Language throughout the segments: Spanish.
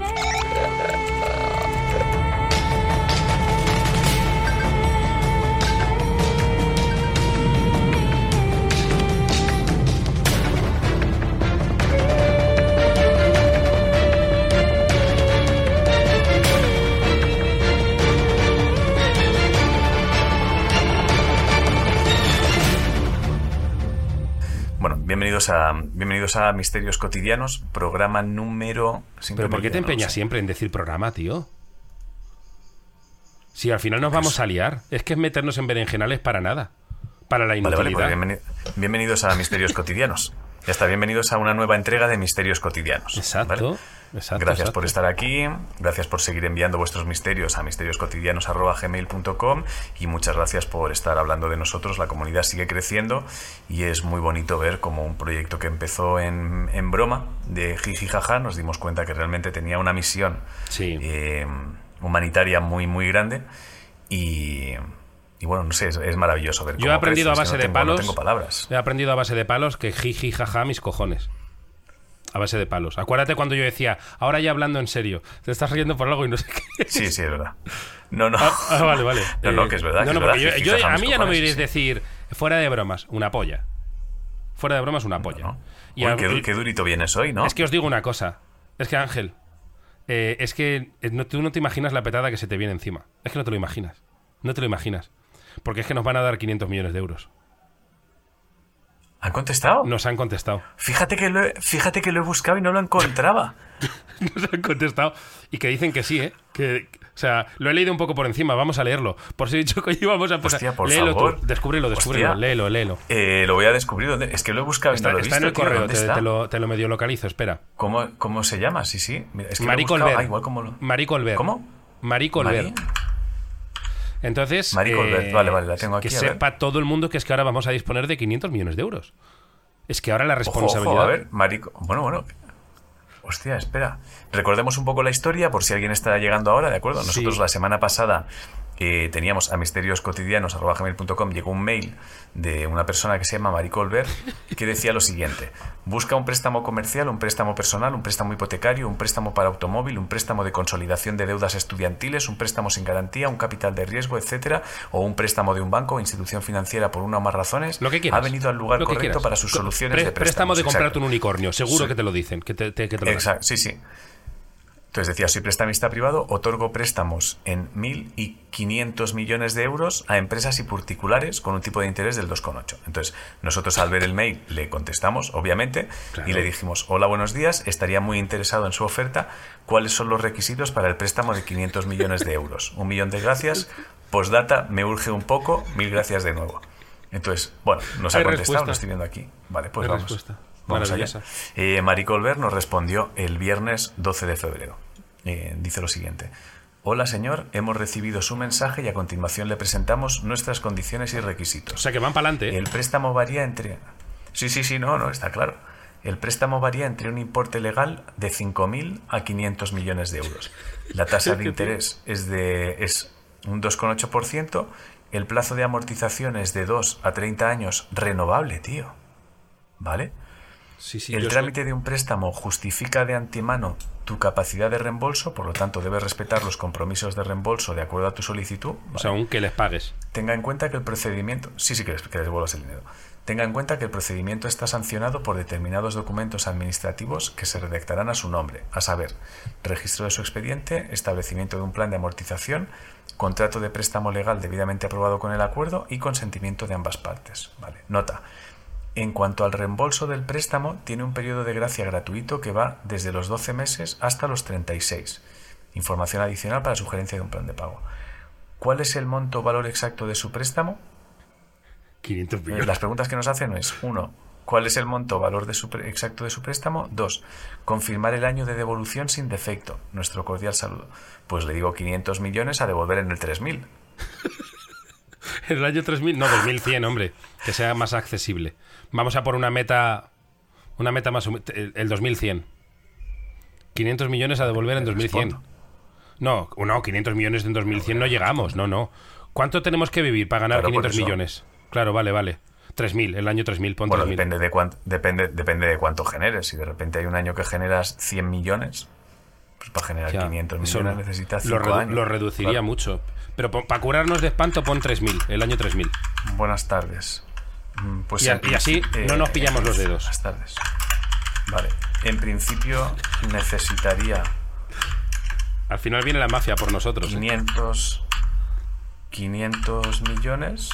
Bueno, bienvenidos a, bienvenidos a Misterios Cotidianos, programa número... Pero ¿por qué te no empeñas siempre en decir programa, tío? Si al final nos vamos a liar, es que es meternos en berenjenales para nada. Para la Vale, vale, inutilidad. pues bienveni- bienvenidos a Misterios Cotidianos. Ya está, bienvenidos a una nueva entrega de Misterios Cotidianos. Exacto, ¿vale? Exacto. Gracias exacto. por estar aquí, gracias por seguir enviando vuestros misterios a misterioscotidianos.gmail.com y muchas gracias por estar hablando de nosotros. La comunidad sigue creciendo y es muy bonito ver como un proyecto que empezó en, en broma de jiji jaja nos dimos cuenta que realmente tenía una misión Sí. eh, humanitaria muy muy grande y, y bueno, no sé, es, es maravilloso ver Yo he aprendido a base no de tengo- palos. No tengo palabras. He aprendido a base de palos que jiji jaja mis cojones. A base de palos. Acuérdate cuando yo decía, ahora ya hablando en serio, te estás riendo por algo y no sé qué. Sí, sí, es verdad. No, no. Ah, vale, vale. No, no, que es verdad. No, que no, porque yo- yo- a mí ya no me iréis sí. decir, fuera de bromas, una polla. Fuera de bromas, una polla. ¿no? Y Uy, a- qué, du- qué durito vienes hoy, ¿no? Es que os digo una cosa. Es que Ángel, eh, es que eh, no- tú no te imaginas la petada que se te viene encima. Es que no te lo imaginas. No te lo imaginas. Porque es que nos van a dar 500 millones de euros. ¿Han contestado? Nos han contestado. Fíjate que, lo he, fíjate que lo he buscado y no lo encontraba. Nos han contestado. Y que dicen que sí, ¿eh? Que, o sea, lo he leído un poco por encima. Vamos a leerlo. Por si he dicho que íbamos a empezar. Hostia, por léelo favor. tú. Descúbrelo, descúbrelo. Hostia. Léelo, léelo. Eh, lo voy a descubrir. ¿dónde? Es que lo he buscado Está, no lo he está en el tío. correo. ¿Dónde Te, lo, te lo medio localizo. Espera. ¿Cómo, ¿Cómo se llama? Sí, sí. Mira, es que Marie. Colbert. Ah, igual como lo... Marie Colbert. ¿Cómo? Marie Colbert. Marie. Entonces, eh, Marie Colbert, vale, vale, la tengo aquí, que sepa todo el mundo que es que ahora vamos a disponer de 500 millones de euros. Es que ahora la Ojo, responsabilidad. ojo, a ver, Marico. Bueno, bueno. Hostia, espera. Recordemos un poco la historia por si alguien está llegando ahora, ¿de acuerdo? Nosotros Sí. la semana pasada eh, teníamos a misterioscotidianos.gmail.com llegó un mail de una persona que se llama Marie Colbert que decía lo siguiente. Busca un préstamo comercial, un préstamo personal, un préstamo hipotecario, un préstamo para automóvil, un préstamo de consolidación de deudas estudiantiles, un préstamo sin garantía, un capital de riesgo, etcétera, o un préstamo de un banco o institución financiera por una o más razones. Lo que quieras. Ha venido al lugar correcto quieras. para sus soluciones pre- de préstamo préstamos. de comprarte un unicornio. Seguro Sí. que te lo dicen. Que te, te- que te lo dan. Exacto, sí, sí. Entonces decía, soy prestamista privado, otorgo préstamos en 1.500 millones de euros a empresas y particulares con un tipo de interés del 2,8. Entonces, nosotros al ver el mail le contestamos, obviamente, Claro. y le dijimos, hola, buenos días, estaría muy interesado en su oferta, ¿cuáles son los requisitos para el préstamo de 500 millones de euros? Un millón de gracias, postdata, me urge un poco, mil gracias de nuevo. Entonces, bueno, nos ha contestado, respuesta. lo estoy viendo aquí. Vale, pues Hay vamos. respuesta. Vamos allá. Eh, Marie Colbert nos respondió el viernes 12 de febrero. Eh, dice lo siguiente. Hola señor, hemos recibido su mensaje y a continuación le presentamos nuestras condiciones y O requisitos. sea que van para adelante. El préstamo varía entre... Sí, sí, sí, no, no, está claro. El préstamo varía entre un importe legal de 5.000 a 500 millones de euros. La tasa de interés es de es un 2,8%. El plazo de amortización es de 2 a 30 años renovable, tío. ¿Vale? Sí, sí, el soy- trámite de un préstamo justifica de antemano tu capacidad de reembolso, por lo tanto debes respetar los compromisos de reembolso de acuerdo a tu solicitud. O sea, aunque les pagues. Tenga en cuenta que el procedimiento. Sí, sí, que les, que les devuelvas el dinero. Tenga en cuenta que el procedimiento está sancionado por determinados documentos administrativos que se redactarán a su nombre, a saber, registro de su expediente, establecimiento de un plan de amortización, contrato de préstamo legal debidamente aprobado con el acuerdo y consentimiento de ambas partes. Vale. Nota. En cuanto al reembolso del préstamo, tiene un periodo de gracia gratuito que va desde los 12 meses hasta los 36. Información adicional para sugerencia de un plan de pago. ¿Cuál es el monto o valor exacto de su préstamo? 500 Eh, millones. Las preguntas que nos hacen es, uno, ¿cuál es el monto valor de su pre- exacto de su préstamo? Dos, confirmar el año de devolución sin defecto. Nuestro cordial saludo. Pues le digo 500 millones a devolver en el 3000. En el año 3000, no, 2100, hombre. Que sea más accesible. Vamos a por una meta. Una meta más. El, el 2100. 500 millones a devolver en 2100. respondo. No, no, 500 millones en 2100 no llegamos. No, no. ¿Cuánto tenemos que vivir para ganar Claro, por 500 eso. millones? Claro, vale, vale. 3000, el año 3000, pon Bueno, 3000. depende de, cuánto, depende, depende de cuánto generes. Si de repente hay un año que generas 100 millones, Pues para generar Ya, 500 eso millones lo- necesita lo, 5 redu- años. lo reduciría Claro. mucho. Pero para curarnos de espanto pon 3.000, el año 3.000. Buenas tardes. Mm, Pues Y a- en y así no nos pillamos los dedos. Buenas tardes. Vale. En principio necesitaría Al final viene la mafia por nosotros. ¿eh? 500 500 millones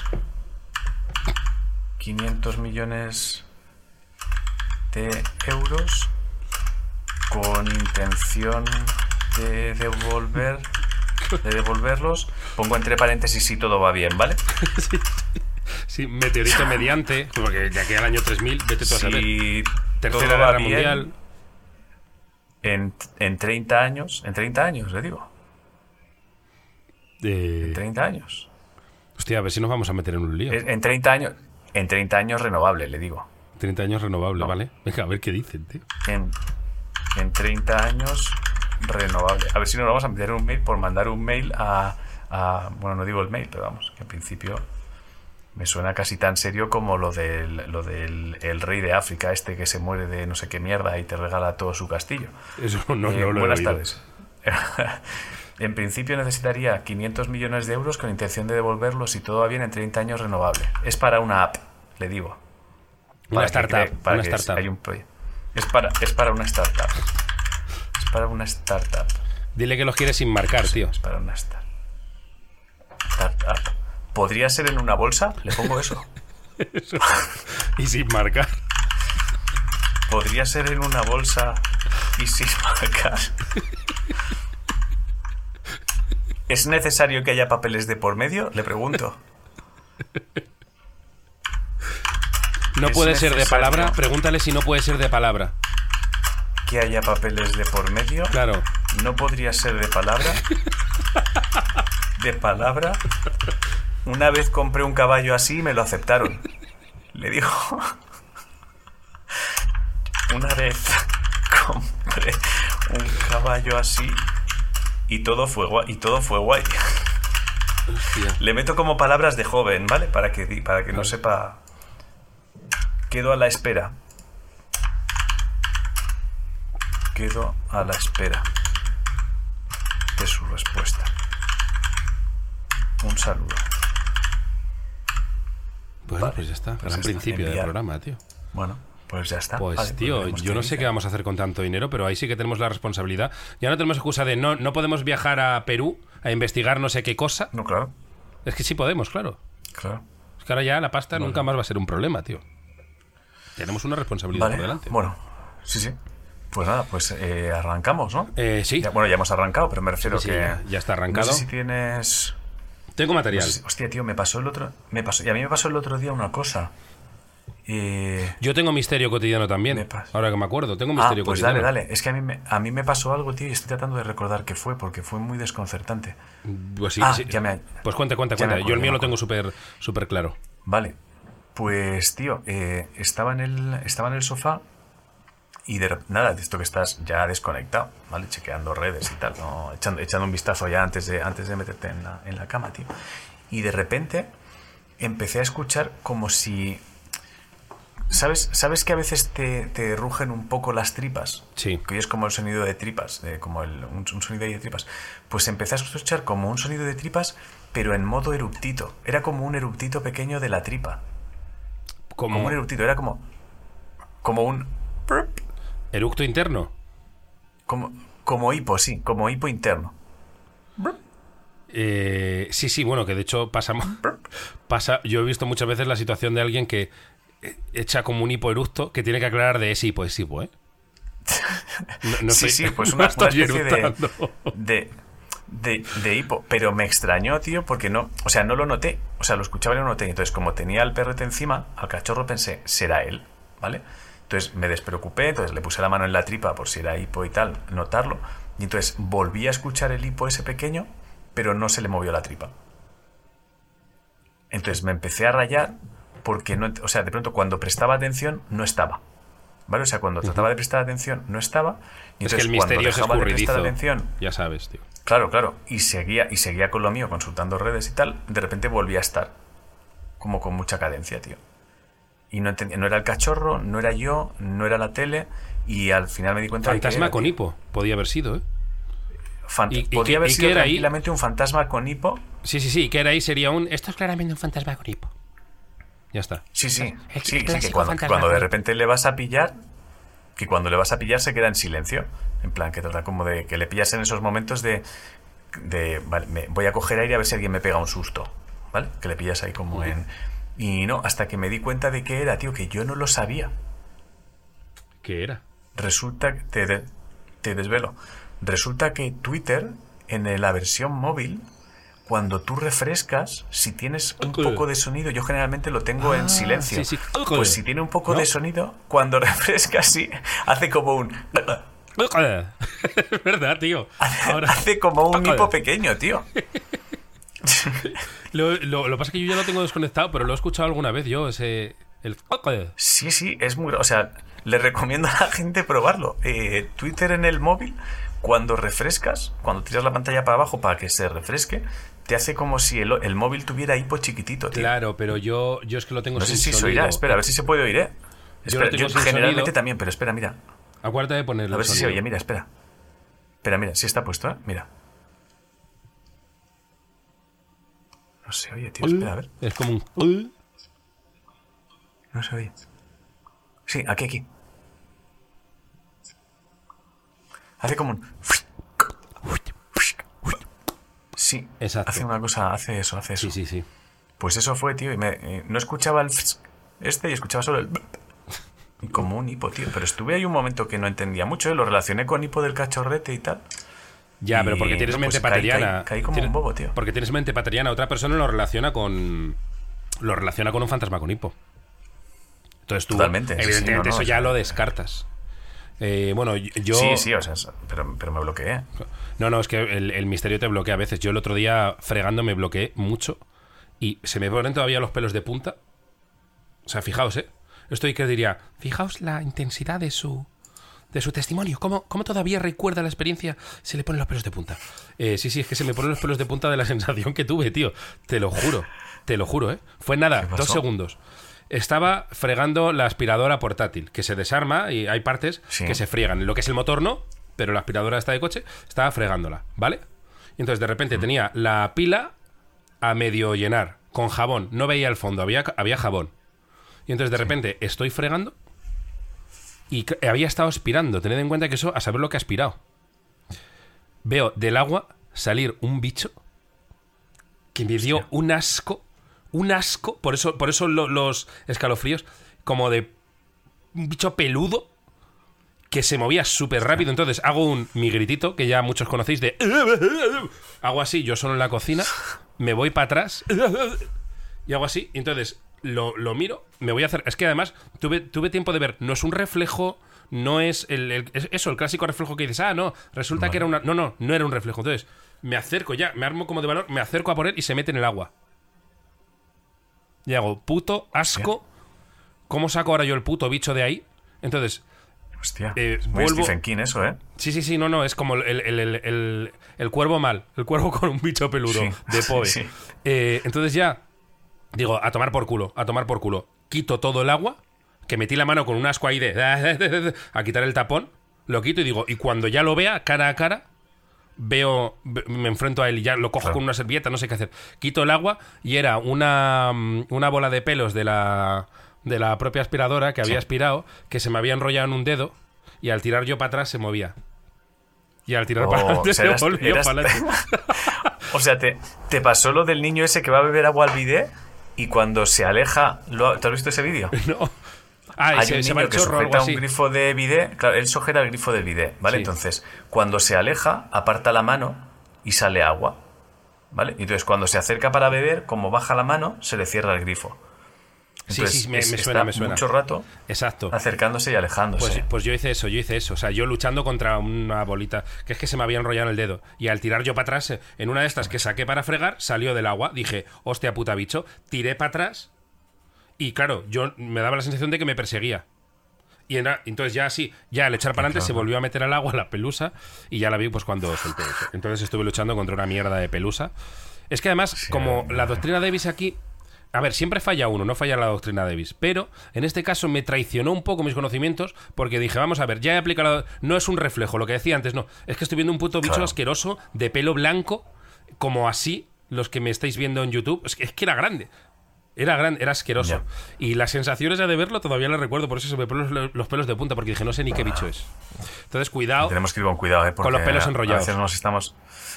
500 millones de euros con intención de devolver de devolverlos pongo entre paréntesis si todo va bien vale Sí, meteorito mediante, porque de aquí al año 3000, vete tú a saber. si Tercera todo Guerra bien, Mundial. en, en 30 años en 30 años le digo eh, 30 años hostia, a ver si nos vamos a meter en un lío. en 30 años en 30 años renovable le digo 30 años renovable, ¿vale? Venga, a ver qué dicen, tío. en, en 30 años renovable. A ver si nos vamos a meter un mail por mandar un mail a, a- Bueno, no digo el mail, pero vamos, que en principio me suena casi tan serio como lo del, lo del el rey de África, este que se muere de no sé qué mierda y te regala todo su castillo. Eso no, Eh, no lo buenas tardes. en principio necesitaría 500 millones de euros con intención de devolverlos si todo va bien en 30 años renovable. Es para una app, le digo. Una Para startup, cree- para una startup. haya un. Es para, es para una startup. Es para una startup. Dile que los quiere sin marcar, tío. Es para una star- startup. ¿Podría ser en una bolsa? Le pongo eso. Y sin marcar. ¿Podría ser en una bolsa y sin marcar? ¿Es necesario que haya papeles de por medio? Le pregunto. No puede ser de palabra. Pregúntale si no puede ser de palabra. ¿Que haya papeles de por medio? Claro. No podría ser de palabra. De palabra. Una vez compré un caballo así y me lo aceptaron. Le digo. Una vez compré un caballo así y todo fue guay. Y todo fue guay. Hostia. Le meto como palabras de joven, ¿vale? Para que, di- para que no sepa. Quedo a la espera. Quedo a la espera de su respuesta. Un saludo. Bueno, Vale, pues ya está. pues Gran está. principio del programa, tío. Bueno, pues ya está. Pues, Vale, tío, yo no sé qué vamos a hacer con tanto dinero, pero ahí sí que tenemos la responsabilidad. Ya no tenemos excusa de no, no podemos viajar a Perú a investigar no sé qué cosa. No, claro. Es que sí podemos, claro. Claro. Es que ahora ya la pasta nunca más va a ser un problema, tío. Tenemos una responsabilidad Vale. por delante. Bueno, sí, sí. Pues nada, pues eh, arrancamos, ¿no? Eh, sí, Ya- bueno, ya hemos arrancado, pero me refiero Sí, que. ya- ya está arrancado. No sé si tienes. Tengo material. Sé si- hostia, tío, me pasó el otro. Me pasó, y a mí me pasó el otro día una cosa. Eh, Yo tengo misterio cotidiano también. Ahora que me acuerdo, tengo ah, misterio pues cotidiano. dale, dale. Es que a mí, me, a mí me pasó algo, tío, y estoy tratando de recordar qué fue, porque fue muy desconcertante. Pues sí, Ah, sí. ya me- Pues cuenta, cuenta, cuenta. Yo el mío lo tengo súper súper claro. Vale. Pues, tío, eh, estaba, en el, estaba en el sofá y de rep- nada, esto que estás ya desconectado, ¿vale? Chequeando redes y tal, ¿no? echando, echando un vistazo ya antes de, antes de meterte en la, en la cama, tío. Y de repente empecé a escuchar como si... ¿Sabes, ¿Sabes que a veces te, te rugen un poco las tripas? Sí. Que es como el sonido de tripas, de como el- un, un sonido ahí de tripas. Pues empecé a escuchar como un sonido de tripas, pero en modo eruptito. Era como un eruptito pequeño de la tripa. Como Como un eruptito, era como. Como un. prp, eructo interno. Como, como hipo, sí, como hipo interno. Eh, sí, sí, bueno, que de hecho pasa, pasa. Yo he visto muchas veces la situación de alguien que eh, echa como un hipoeructo que tiene que aclarar de es hipo, es hipo, ¿eh? No, no sí, estoy- sí, pues no una, estoy especie de, de, de hipo. Pero me extrañó, tío, porque no. O sea, no lo noté. O sea, lo escuchaba y no lo noté. Entonces, como tenía al perrete encima, al cachorro pensé, será él, ¿vale? Entonces me despreocupé, entonces le puse la mano en la tripa por si era hipo y tal, notarlo. Y entonces volví a escuchar el hipo ese pequeño, pero no se le movió la tripa. Entonces me empecé a rayar porque no, o sea, de pronto cuando prestaba atención no estaba. ¿Vale? O sea, cuando trataba de prestar atención no estaba. Y Es que entonces el cuando misterio es dejaba de prestar atención, Ya sabes, tío. claro, claro, y seguía y seguía con lo mío consultando redes y tal, de repente volvía a estar como con mucha cadencia, tío. Y no entendía, no era el cachorro, no era yo, no era la tele y al final me di cuenta que Fantasma con hipo. Podía haber sido, ¿eh? ¿Y- y podría qué- haber y sido era ahí? tranquilamente un fantasma con hipo. Sí, sí, sí, que era ahí sería un. Esto es claramente un fantasma con hipo. Ya está. Sí, sí. El Sí, sí, que cuando, de repente le vas a pillar, que cuando le vas a pillar se queda en silencio. En plan, que trata como de que le pillas en esos momentos de. de vale, me- voy a coger aire a ver si alguien me pega un susto. ¿Vale? Que le pillas ahí como en. Y no, hasta que me di cuenta de qué era, tío, que yo no lo sabía. ¿Qué era? Resulta que te, de- te desvelo. Resulta que Twitter, en la versión móvil, cuando tú refrescas, si tienes un poco de sonido, yo generalmente lo tengo Ah, en silencio. sí, sí. Pues si tiene un poco ¿No? de sonido, cuando refrescas, sí, hace como un. es verdad, tío. Ahora, Hace como un hipo pequeño, tío. lo, lo, lo que pasa es que yo ya lo tengo desconectado, pero lo he escuchado alguna vez yo, ese. El. Sí, sí, es muy. O sea, le recomiendo a la gente probarlo. Eh, Twitter en el móvil, cuando refrescas, cuando tiras la pantalla para abajo para que se refresque, te hace como si el, el móvil tuviera hipo chiquitito, tío. Claro, pero yo, yo es que lo tengo No sé si se oirá, espera, a ver si se puede oír, ¿eh? Espera, yo generalmente sonido. también, pero espera, mira. Acuérdate de ponerle A ver si se oye, mira, espera. Espera, mira, si está puesto, ¿eh? Mira. No se oye, tío, espera, a ver. Es como un. No se oye. Sí, aquí, aquí. Hace como un... Sí, Exacto. hace una cosa, hace eso, hace eso. Sí, sí, sí. Pues eso fue, tío, y me, eh, no escuchaba el este y escuchaba solo el y como un hipo, tío. Pero estuve ahí un momento que no entendía mucho, ¿eh? lo relacioné con hipo del cachorrete y tal. Ya, pero porque tienes no, mente pues, caí- pateriana. caí- caí como Tienes- un bobo, tío. Porque tienes mente pateriana. Otra persona lo relaciona con. Lo relaciona con un fantasma con hipo. Entonces tú. Totalmente, sí, Evidentemente, no, no, eso ya lo descartas. Eh, bueno, yo. Sí, sí, o sea, pero, pero me bloqueé. No, no, es que el, el misterio te bloquea a veces. Yo el otro día fregando me bloqueé mucho y se me ponen todavía los pelos de punta. O sea, fijaos, ¿eh? Estoy que diría, fijaos la intensidad de su de su testimonio. ¿Cómo, cómo todavía recuerda la experiencia? Se le ponen los pelos de punta. Eh, sí, sí, es que se me ponen los pelos de punta de la sensación que tuve, tío. Te lo juro, te lo juro, ¿eh? Fue nada, dos segundos. Estaba fregando la aspiradora portátil, que se desarma y hay partes Sí. que se friegan. Lo que es el motor no, pero la aspiradora está de coche, estaba fregándola, ¿vale? Y entonces de repente tenía la pila a medio llenar, con jabón. No veía el fondo, había, había jabón. Y entonces de repente estoy fregando y había estado aspirando. Tened en cuenta que eso, a saber lo que ha aspirado. Veo del agua salir un bicho que me dio Hostia. un asco, un asco, por eso, por eso lo- los escalofríos, como de un bicho peludo que se movía súper rápido. Entonces hago un mi gritito, que ya muchos conocéis, de... Hago así, yo solo en la cocina, me voy para atrás y hago así. Y entonces lo, lo miro, me voy a hacer... Es que además tuve, tuve tiempo de ver, no es un reflejo, no es, el, el- es eso, el clásico reflejo que dices, ah, no, resulta que era una... No, no, no era un reflejo. Entonces me acerco ya, me armo como de valor, me acerco a por él y se mete en el agua. Y hago, puto asco, ¿cómo saco ahora yo el puto bicho de ahí? Entonces, Hostia, Eh, es muy vuelvo- Stephen King eso, ¿eh? Sí, sí, sí, no, no, es como el, el- el- el- el cuervo mal, el cuervo con un bicho peludo Sí, de Poe. sí. Eh, entonces ya, digo, a tomar por culo, a tomar por culo. Quito todo el agua, que metí la mano con un asco ahí de... a quitar el tapón, lo quito y digo, y cuando ya lo vea cara a cara, veo, ve- me enfrento a él y ya lo cojo Claro. con una servilleta, no sé qué hacer. Quito el agua y era una, mm, una bola de pelos de la, de la propia aspiradora que había Sí. aspirado, que se me había enrollado en un dedo y al tirar yo para atrás se movía. Y al tirar Oh, para adelante o sea, se eras- volvió eras- para adelante. O sea, te, te pasó lo del niño ese que va a beber agua al bidet y cuando se aleja... ¿lo- ¿Te has visto ese vídeo? No. Ah, Hay un niño que sujeta un grifo de bidet. Claro, él sujeta el grifo del bidet, ¿vale? Sí. Entonces, cuando se aleja, aparta la mano y sale agua, ¿vale? Y entonces, cuando se acerca para beber, como baja la mano, se le cierra el grifo. Sí, Entonces, sí, me, suena, me suena. mucho rato Exacto. acercándose y alejándose. Pues, pues yo hice eso, yo hice eso. O sea, yo luchando contra una bolita, que es que se me había enrollado en el dedo. Y al tirar yo para atrás, eh, en una de estas que saqué para fregar, salió del agua. Dije, hostia puta bicho. Tiré para atrás. Y claro, yo me daba la sensación de que me perseguía. Y entonces ya así, ya al echar para adelante claro. se volvió a meter al agua la pelusa y ya la vi pues cuando solté eso. Entonces estuve luchando contra una mierda de pelusa. Es que además, como la doctrina Davis aquí, A ver, siempre falla uno, no falla la doctrina Davis. Pero en este caso me traicionó un poco mis conocimientos porque dije, vamos a ver, ya he aplicado. No es un reflejo, lo que decía antes, no. Es que estoy viendo un puto bicho Claro. asqueroso de pelo blanco, como así, los que me estáis viendo en YouTube. Es que, es que era grande. Era grande, era asqueroso. Y las sensaciones ya de verlo todavía las recuerdo, por eso se me ponen los, los pelos de punta, porque dije, no sé ni qué bicho es. Entonces, cuidado. Tenemos que ir con cuidado, ¿eh? Porque los pelos enrollados. A veces nos estamos.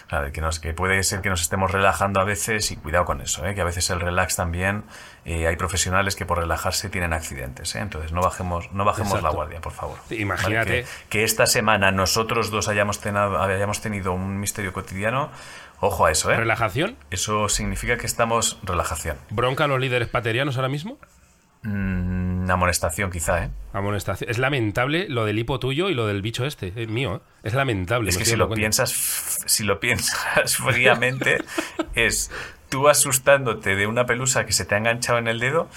Claro, que, nos, que puede ser que nos estemos relajando a veces y cuidado con eso, ¿eh? que a veces el relax también. eh, hay profesionales que por relajarse tienen accidentes, ¿eh? entonces no bajemos, no bajemos la guardia, por favor. Imagínate. Vale, que, que esta semana nosotros dos hayamos, tenado- hayamos tenido un misterio cotidiano, ojo a eso, ¿eh? ¿Relajación? Eso significa que estamos relajación. ¿Bronca a los líderes paterianos ahora mismo? Mm, amonestación, quizá, ¿eh? Amonestación. Es lamentable lo del hipo tuyo y lo del bicho este, es mío. ¿eh? Es lamentable. Es que si lo cuenta. piensas, si lo piensas fríamente, es tú asustándote de una pelusa que se te ha enganchado en el dedo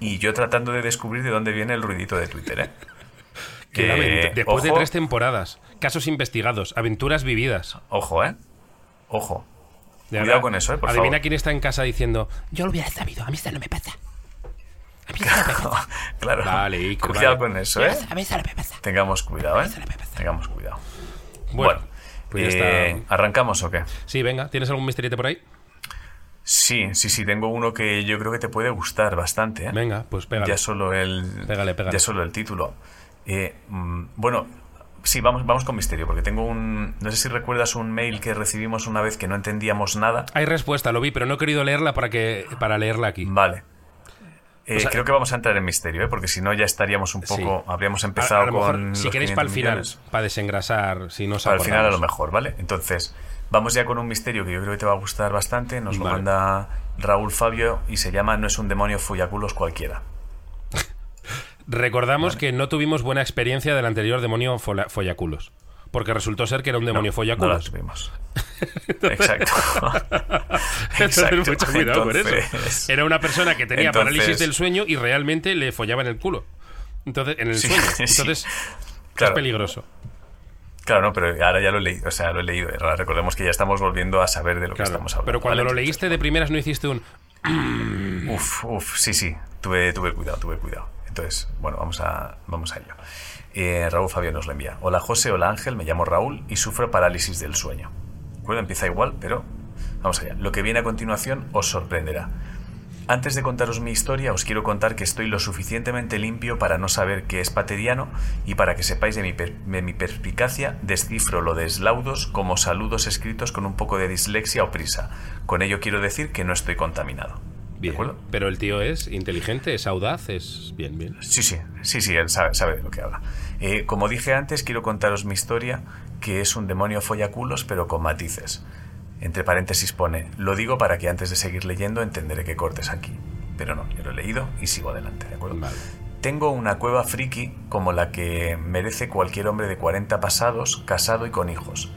y yo tratando de descubrir de dónde viene el ruidito de Twitter, ¿eh? Eh, lamenta- Después de tres temporadas, casos investigados, aventuras vividas. Ojo, ¿eh? Ojo. Cuidado con eso, ¿eh? Por Adivina favor. quién está en casa diciendo, yo lo hubiera sabido, a mí eso no me pasa. A mí eso no me pasa. claro. Vale, Cuidado vale. con eso, ¿eh? Tengamos cuidado, ¿eh? Tengamos cuidado. Bueno, pues ya eh, está. ¿arrancamos o qué? Sí, venga, ¿tienes algún misterito por ahí? Sí, sí, sí, tengo uno que yo creo que te puede gustar bastante, ¿eh? Venga, pues pégale. Ya solo el, Pégale, pégale. Ya solo el título. Eh, mm, bueno, sí, vamos, vamos con misterio, porque tengo un... No sé si recuerdas un mail que recibimos una vez que no entendíamos nada. Hay respuesta, lo vi, pero no he querido leerla para, que, para leerla aquí. Vale. Eh, O sea- creo que vamos a entrar en misterio, ¿eh? porque si no ya estaríamos un poco... Sí. Habríamos empezado a, lo mejor, con... si queréis para el 500 final, millones. para desengrasar, si no Para el final a lo mejor, ¿vale? Entonces, vamos ya con un misterio que yo creo que te va a gustar bastante. Nos lo manda Raúl Fabio y se llama No es un demonio follaculos cualquiera. Recordamos que no tuvimos buena experiencia del anterior demonio follaculos. Porque resultó ser que era un demonio No la follaculos. Exacto. Entonces, Exacto. mucho cuidado con eso. Era una persona que tenía Entonces- parálisis del sueño y realmente le follaba en el culo. Entonces, en el Sí, sueño. sí. Entonces, Claro. es peligroso. Claro, no, pero ahora ya lo he leído, o sea, lo he leído. Ahora recordemos que ya estamos volviendo a saber de lo que estamos hablando. Pero cuando ¿vale? lo leíste de primeras no hiciste un... Uf, uf, sí, sí, tuve, tuve cuidado, tuve cuidado. Entonces, bueno, vamos a, vamos a ello. Eh, Raúl Fabián nos lo envía. Hola José, hola Ángel, me llamo Raúl y sufro parálisis del sueño. ¿De acuerdo? Empieza igual, pero vamos allá. Lo que viene a continuación os sorprenderá. Antes de contaros mi historia, os quiero contar que estoy lo suficientemente limpio para no saber qué es pateriano y para que sepáis de mi, per- de mi perspicacia, descifro lo de eslaudos como saludos escritos con un poco de dislexia o prisa. Con ello quiero decir que no estoy contaminado. ¿De Bien. acuerdo? Pero el tío es inteligente, es audaz, es... Bien, bien. Sí, sí, sí, sí, él sabe, sabe de lo que habla. Eh, como dije antes, quiero contaros mi historia, que es un demonio follaculos, pero con matices. Entre paréntesis pone, lo digo para que antes de seguir leyendo entenderé que cortes aquí. Pero no, yo lo he leído y sigo adelante, ¿de acuerdo? Vale. Tengo una cueva friki como la que merece cualquier hombre de 40 pasados, casado y con hijos.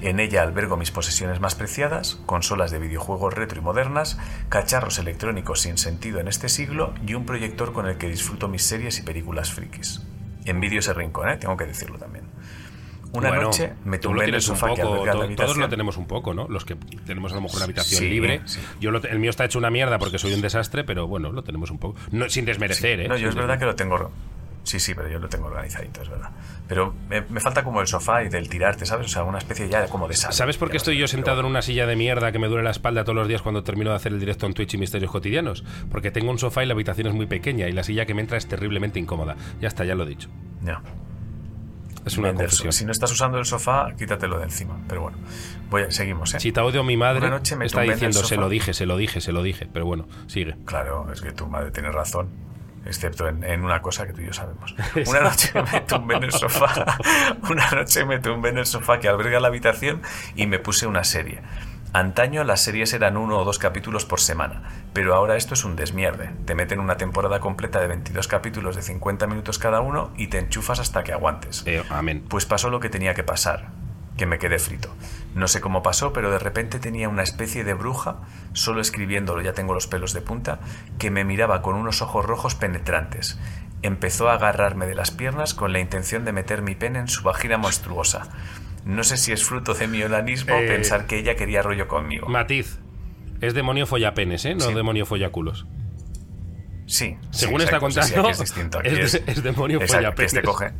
En ella albergo mis posesiones más preciadas, consolas de videojuegos retro y modernas, cacharros electrónicos sin sentido en este siglo y un proyector con el que disfruto mis series y películas frikis. Envidio ese rincón, ¿eh? tengo que decirlo también. Una Bueno, noche me tumbé en el tienes un sofá que poco, alberga la. Todos lo tenemos un poco, ¿no? Los que tenemos a lo mejor una habitación Sí, libre. sí. Yo lo el mío está hecho una mierda porque soy un desastre, pero bueno, lo tenemos un poco. No, sin desmerecer, ¿eh? No, yo Sin es verdad que lo tengo. Sí, sí, pero yo lo tengo organizadito, es verdad. Pero me, me falta como el sofá y del tirarte, ¿sabes? O sea, una especie ya como de sala. ¿Sabes por qué estoy yo sentado en una silla de mierda que me duele la espalda todos los días cuando termino de hacer el directo en Twitch y Misterios Cotidianos? Porque tengo un sofá y la habitación es muy pequeña y la silla que me entra es terriblemente incómoda. Ya está, ya lo he dicho. Ya. Es una confesión. Si no estás usando el sofá, quítatelo de encima. Pero bueno, voy a- seguimos, ¿eh? Si te odio mi madre, noche me está diciendo, se sofá". lo dije, se lo dije, se lo dije. Pero bueno, sigue. Claro, es que tu madre tiene razón. Excepto en, en una cosa que tú y yo sabemos. Una noche me tumbé en el sofá. Una noche me tumbé en el sofá que alberga la habitación y me puse una serie. Antaño las series eran uno o dos capítulos por semana, pero ahora esto es un desmierde. Te meten una temporada completa de 22 capítulos de 50 minutos cada uno y te enchufas hasta que aguantes. Eh, amén. Pues pasó lo que tenía que pasar, que me quedé frito. No sé cómo pasó, pero de repente tenía una especie de bruja, solo escribiéndolo ya tengo los pelos de punta, que me miraba con unos ojos rojos penetrantes. Empezó a agarrarme de las piernas con la intención de meter mi pene en su vagina monstruosa. No sé si es fruto de mi olanismo Eh, pensar que ella quería rollo conmigo. Matiz. Es demonio follapenes, ¿eh? No Sí. demonio follaculos. Sí. Según sí, está exacto, sí, sí, contando, es distinto. Es, es, es demonio exacto, que follapenes. te coge,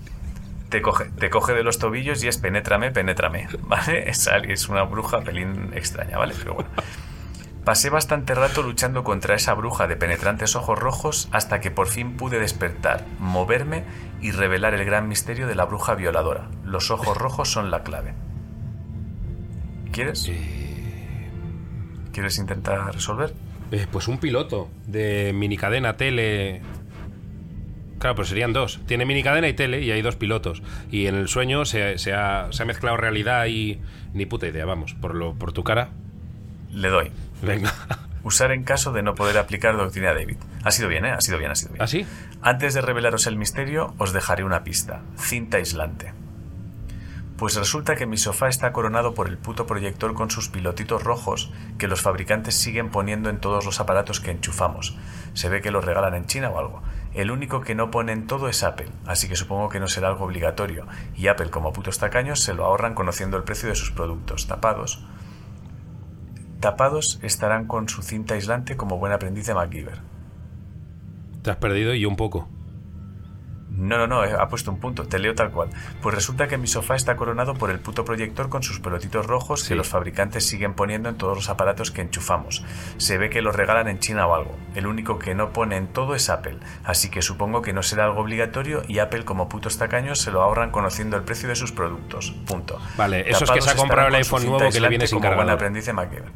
te coge, te coge de los tobillos y es penétrame, penétrame, ¿vale? Es, una bruja pelín extraña, ¿vale? Pero bueno. Pasé bastante rato luchando contra esa bruja de penetrantes ojos rojos hasta que por fin pude despertar, moverme y revelar el gran misterio de la bruja violadora. Los ojos rojos son la clave. ¿Quieres? ¿Quieres intentar resolver? Eh, pues un piloto de minicadena, tele. Claro, pero serían dos. Tiene minicadena y tele y hay dos pilotos. Y en el sueño se, se ha, se ha mezclado realidad y. Ni puta idea, vamos. Por, lo, por tu cara. Le doy. Venga. Usar en caso de no poder aplicar doctrina David. Ha sido bien, ¿eh? Ha sido bien, ha sido bien. ¿Ah, sí? Antes de revelaros el misterio, os dejaré una pista. Cinta aislante. Pues resulta que mi sofá está coronado por el puto proyector con sus pilotitos rojos que los fabricantes siguen poniendo en todos los aparatos que enchufamos. Se ve que los regalan en China o algo. El único que no pone en todo es Apple, así que supongo que no será algo obligatorio. Y Apple, como putos tacaños, se lo ahorran conociendo el precio de sus productos. Tapados. Tapados estarán con su cinta aislante como buen aprendiz de MacGyver. Te has perdido y un poco. No, no, no, ha puesto un punto, te leo tal cual. Pues resulta que mi sofá está coronado por el puto proyector con sus pelotitos rojos Sí. que los fabricantes siguen poniendo en todos los aparatos que enchufamos. Se ve que los regalan en China o algo. El único que no pone en todo es Apple, así que supongo que no será algo obligatorio y Apple como putos tacaños se lo ahorran conociendo el precio de sus productos. Punto. Vale, eso es que se ha comprado el iPhone nuevo que le viene sin cargador. aprendiz de MacGyver.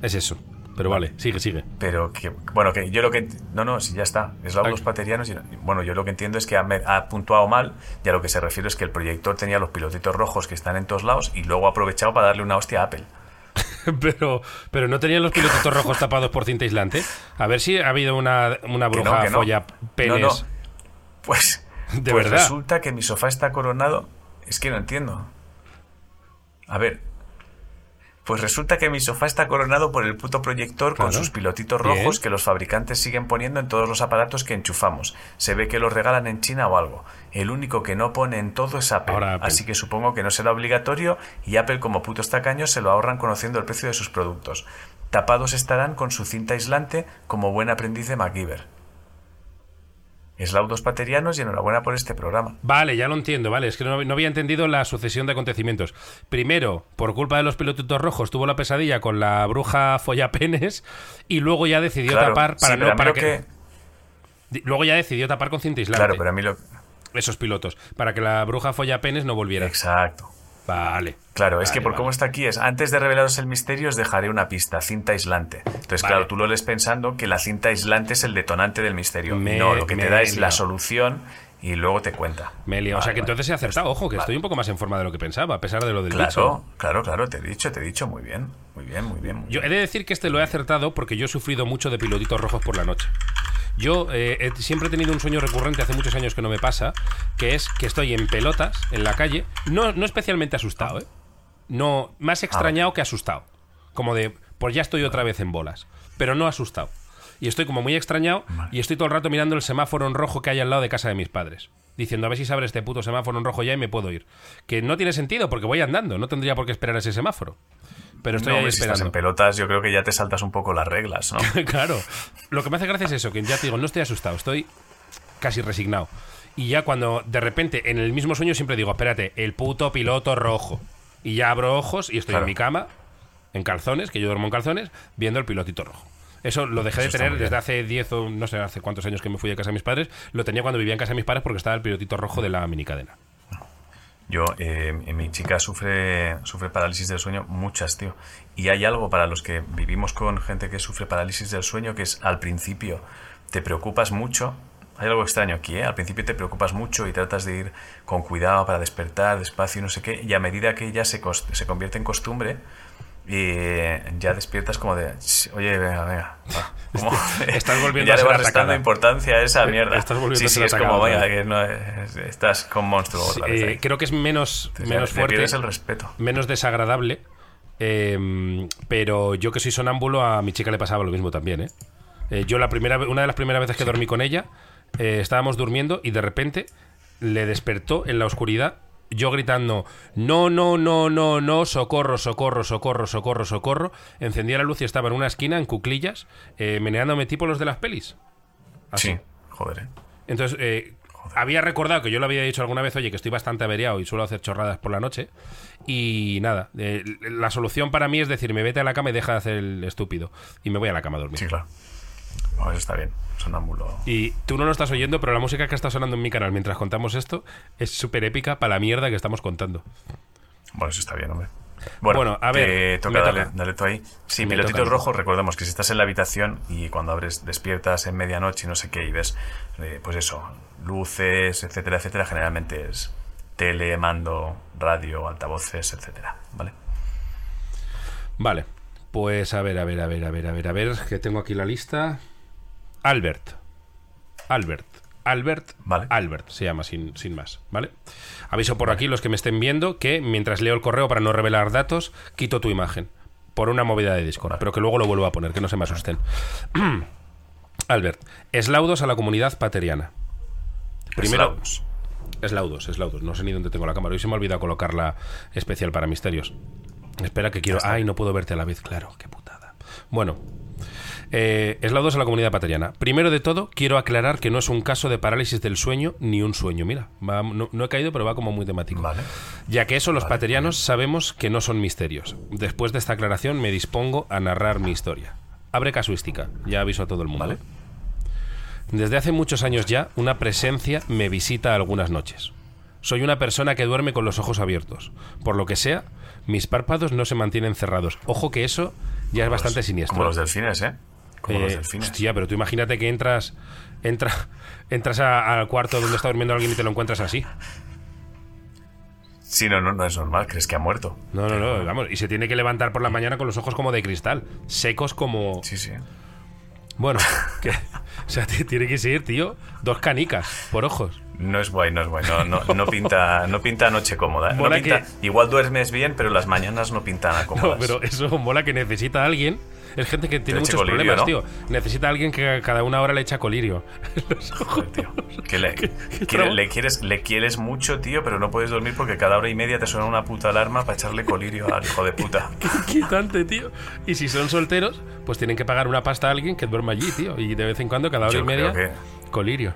Es eso. Pero vale, sigue, sigue. Pero que, bueno, que yo lo que. No, no, si ya está. Es laudos Ay. paterianos. Y, bueno, yo lo que entiendo es que ha, ha puntuado mal. Y a lo que se refiere es que el proyector tenía los pilotitos rojos que están en todos lados. Y luego ha aprovechado para darle una hostia a Apple. pero, pero no tenían los pilotitos rojos tapados por cinta aislante. A ver si ha habido una, una Que no, bruja que no. folla penes. No, no. Pues. De pues verdad. resulta que mi sofá está coronado. Es que no entiendo. A ver. Pues resulta que mi sofá está coronado por el puto proyector con sus pilotitos Bien. rojos que los fabricantes siguen poniendo en todos los aparatos que enchufamos. Se ve que los regalan en China o algo. El único que no pone en todo es Apple. Ahora Apple. Así que supongo que no será obligatorio y Apple como putos tacaños se lo ahorran conociendo el precio de sus productos. Tapados estarán con su cinta aislante como buen aprendiz de MacGyver. Eslaudos paterianos y enhorabuena por este programa. Vale, ya lo entiendo, vale. Es que no, no había entendido la sucesión de acontecimientos. Primero, por culpa de los pilotitos rojos, tuvo la pesadilla con la bruja follapenes y luego ya decidió Claro, tapar para sí, no para que... Luego ya decidió tapar con cinta aislante Claro, pero a mí lo... esos pilotos para que la bruja follapenes no volviera. Exacto. Vale. Claro, es que por vale. cómo está aquí es, antes de revelaros el misterio os dejaré una pista, cinta aislante. Entonces, Vale. claro, tú lo lees pensando que la cinta aislante es el detonante del misterio. Me- no, lo que te da es la solución y luego te cuenta. Melia, o Vale, sea que vale. entonces he acertado, ojo, que Vale. estoy un poco más en forma de lo que pensaba, a pesar de lo del. Claro, claro, claro, te he dicho, te he dicho muy bien, muy bien, muy bien. muy Yo he de decir que este lo he acertado porque yo he sufrido mucho de pilotitos rojos por la noche. Yo eh, he- siempre he tenido un sueño recurrente, hace muchos años que no me pasa, que es que estoy en pelotas, en la calle, no, no especialmente asustado, ¿eh? No, más extrañado que asustado. Como de, pues ya estoy otra vez en bolas, pero no asustado. Y estoy como muy extrañado y estoy todo el rato mirando el semáforo en rojo que hay al lado de casa de mis padres. Diciendo, a ver si se abre este puto semáforo en rojo ya y me puedo ir. Que no tiene sentido porque voy andando, no tendría por qué esperar ese semáforo. Pero estoy No, ahí si estás esperando. en pelotas, yo creo que ya te saltas un poco las reglas, ¿no? claro. Lo que me hace gracia es eso, que ya te digo, no estoy asustado, estoy casi resignado. Y ya cuando de repente en el mismo sueño siempre digo, espérate, el puto piloto rojo. Y ya abro ojos y estoy Claro. en mi cama, en calzones, que yo duermo en calzones, viendo el pilotito rojo. Eso lo dejé Eso de tener desde hace 10 o no sé, hace cuántos años que me fui a casa de mis padres. Lo tenía cuando vivía en casa de mis padres porque estaba el pilotito rojo de la minicadena. Yo, eh, mi chica sufre, sufre parálisis del sueño, muchas, tío. Y hay algo para los que vivimos con gente que sufre parálisis del sueño, que es al principio te preocupas mucho. Hay algo extraño aquí, ¿eh? Al principio te preocupas mucho y tratas de ir con cuidado para despertar despacio y no sé qué. Y a medida que ya se, se convierte en costumbre, eh, ya despiertas como de, "Ch, oye, venga, venga. va". Como- Estás volviendo ya a le ser vas restando importancia a esa mierda. Estás volviendo sí, a sí, ser es como, ¿vale? que no, es- estás con monstruo otra vez Eh, creo que es menos, Entonces, menos le fuerte. pierdes el respeto. menos desagradable. eh, pero yo que soy sonámbulo, a mi chica le pasaba lo mismo también, ¿eh? Eh, yo la primera, una de las primeras veces que dormí con ella, eh, estábamos durmiendo y de repente le despertó en la oscuridad, yo gritando, no, no, no, no, no, socorro, socorro, socorro, socorro, socorro. Encendía la luz y estaba en una esquina, en cuclillas, eh, meneándome tipo los de las pelis. Así. Sí, joder, ¿eh? Entonces, eh, había recordado que yo lo había dicho alguna vez, oye, que estoy bastante averiado y suelo hacer chorradas por la noche. Y nada, eh, la solución para mí es decirme, vete a la cama y deja de hacer el estúpido. Y me voy a la cama a dormir. Sí, claro. Eso está bien. Sonámbulo. Y tú no lo estás oyendo, pero la música que está sonando en mi canal mientras contamos esto es súper épica para la mierda que estamos contando. Bueno, eso está bien, hombre. Bueno, Bueno, a ver, te toca, dale, toca. dale tú ahí. Sí, Me pilotitos rojos, recordemos que si estás en la habitación y cuando abres, despiertas en medianoche y no sé qué, y ves, eh, pues eso, luces, etcétera, etcétera, generalmente es tele, mando, radio, altavoces, etcétera, ¿vale? Vale, pues a ver, a ver, a ver, a ver, a ver, a ver, que tengo aquí la lista. Albert. Albert. Albert. Vale. Albert se llama sin, sin más, ¿vale? Aviso por aquí los que me estén viendo que mientras leo el correo para no revelar datos, quito tu imagen. Por una movida de Discord, pero que luego lo vuelvo a poner, que no se me asusten. Albert, eslaudos a la comunidad pateriana. Primero, Eslaudos. Eslaudos, eslaudos. No sé ni dónde tengo la cámara. Hoy se me ha olvidado colocarla especial para misterios. Espera que quiero. Ay, no puedo verte a la vez, claro. Qué putada. Bueno. Eh, eslaudos a la comunidad pateriana. Primero de todo, quiero aclarar que no es un caso de parálisis del sueño ni un sueño. Mira, va- no, no he caído, pero va como muy temático. Vale. Ya que eso los paterianos sabemos que no son misterios. Después de esta aclaración me dispongo a narrar mi historia. Abre casuística, ya aviso a todo el mundo. Vale. Desde hace muchos años ya, una presencia me visita algunas noches. Soy una persona que duerme con los ojos abiertos. Por lo que sea, mis párpados no se mantienen cerrados. Ojo que eso ya es bastante siniestro. Como los delfines, ¿eh? Como los Eh, delfines. hostia, pero tú imagínate que entras entra, entras a- al cuarto donde está durmiendo alguien y te lo encuentras así. Sí, no, no, no es normal, crees que ha muerto. No, no, no, vamos. Y se tiene que levantar por la mañana con los ojos como de cristal, secos como... Sí, sí. Bueno, que, o sea, tiene que ser, tío, dos canicas por ojos. No es guay, no es guay. No, no, no pinta, no pinta noche cómoda. No pinta- que- Igual duermes bien, pero las mañanas no pintan a No, cómodas. pero eso mola que necesita a alguien. Es gente que tiene muchos colirio, problemas, ¿no? tío. Necesita a alguien que cada una hora le echa colirio. Joder, tío. Que le, qué quiere- trauma. le quieres, le quieres mucho, tío, pero no puedes dormir porque cada hora y media te suena una puta alarma para echarle colirio al hijo de puta. Quitante, tío. Y si son solteros, pues tienen que pagar una pasta a alguien que duerma allí, tío. Y de vez en cuando, cada hora Yo y media, colirio.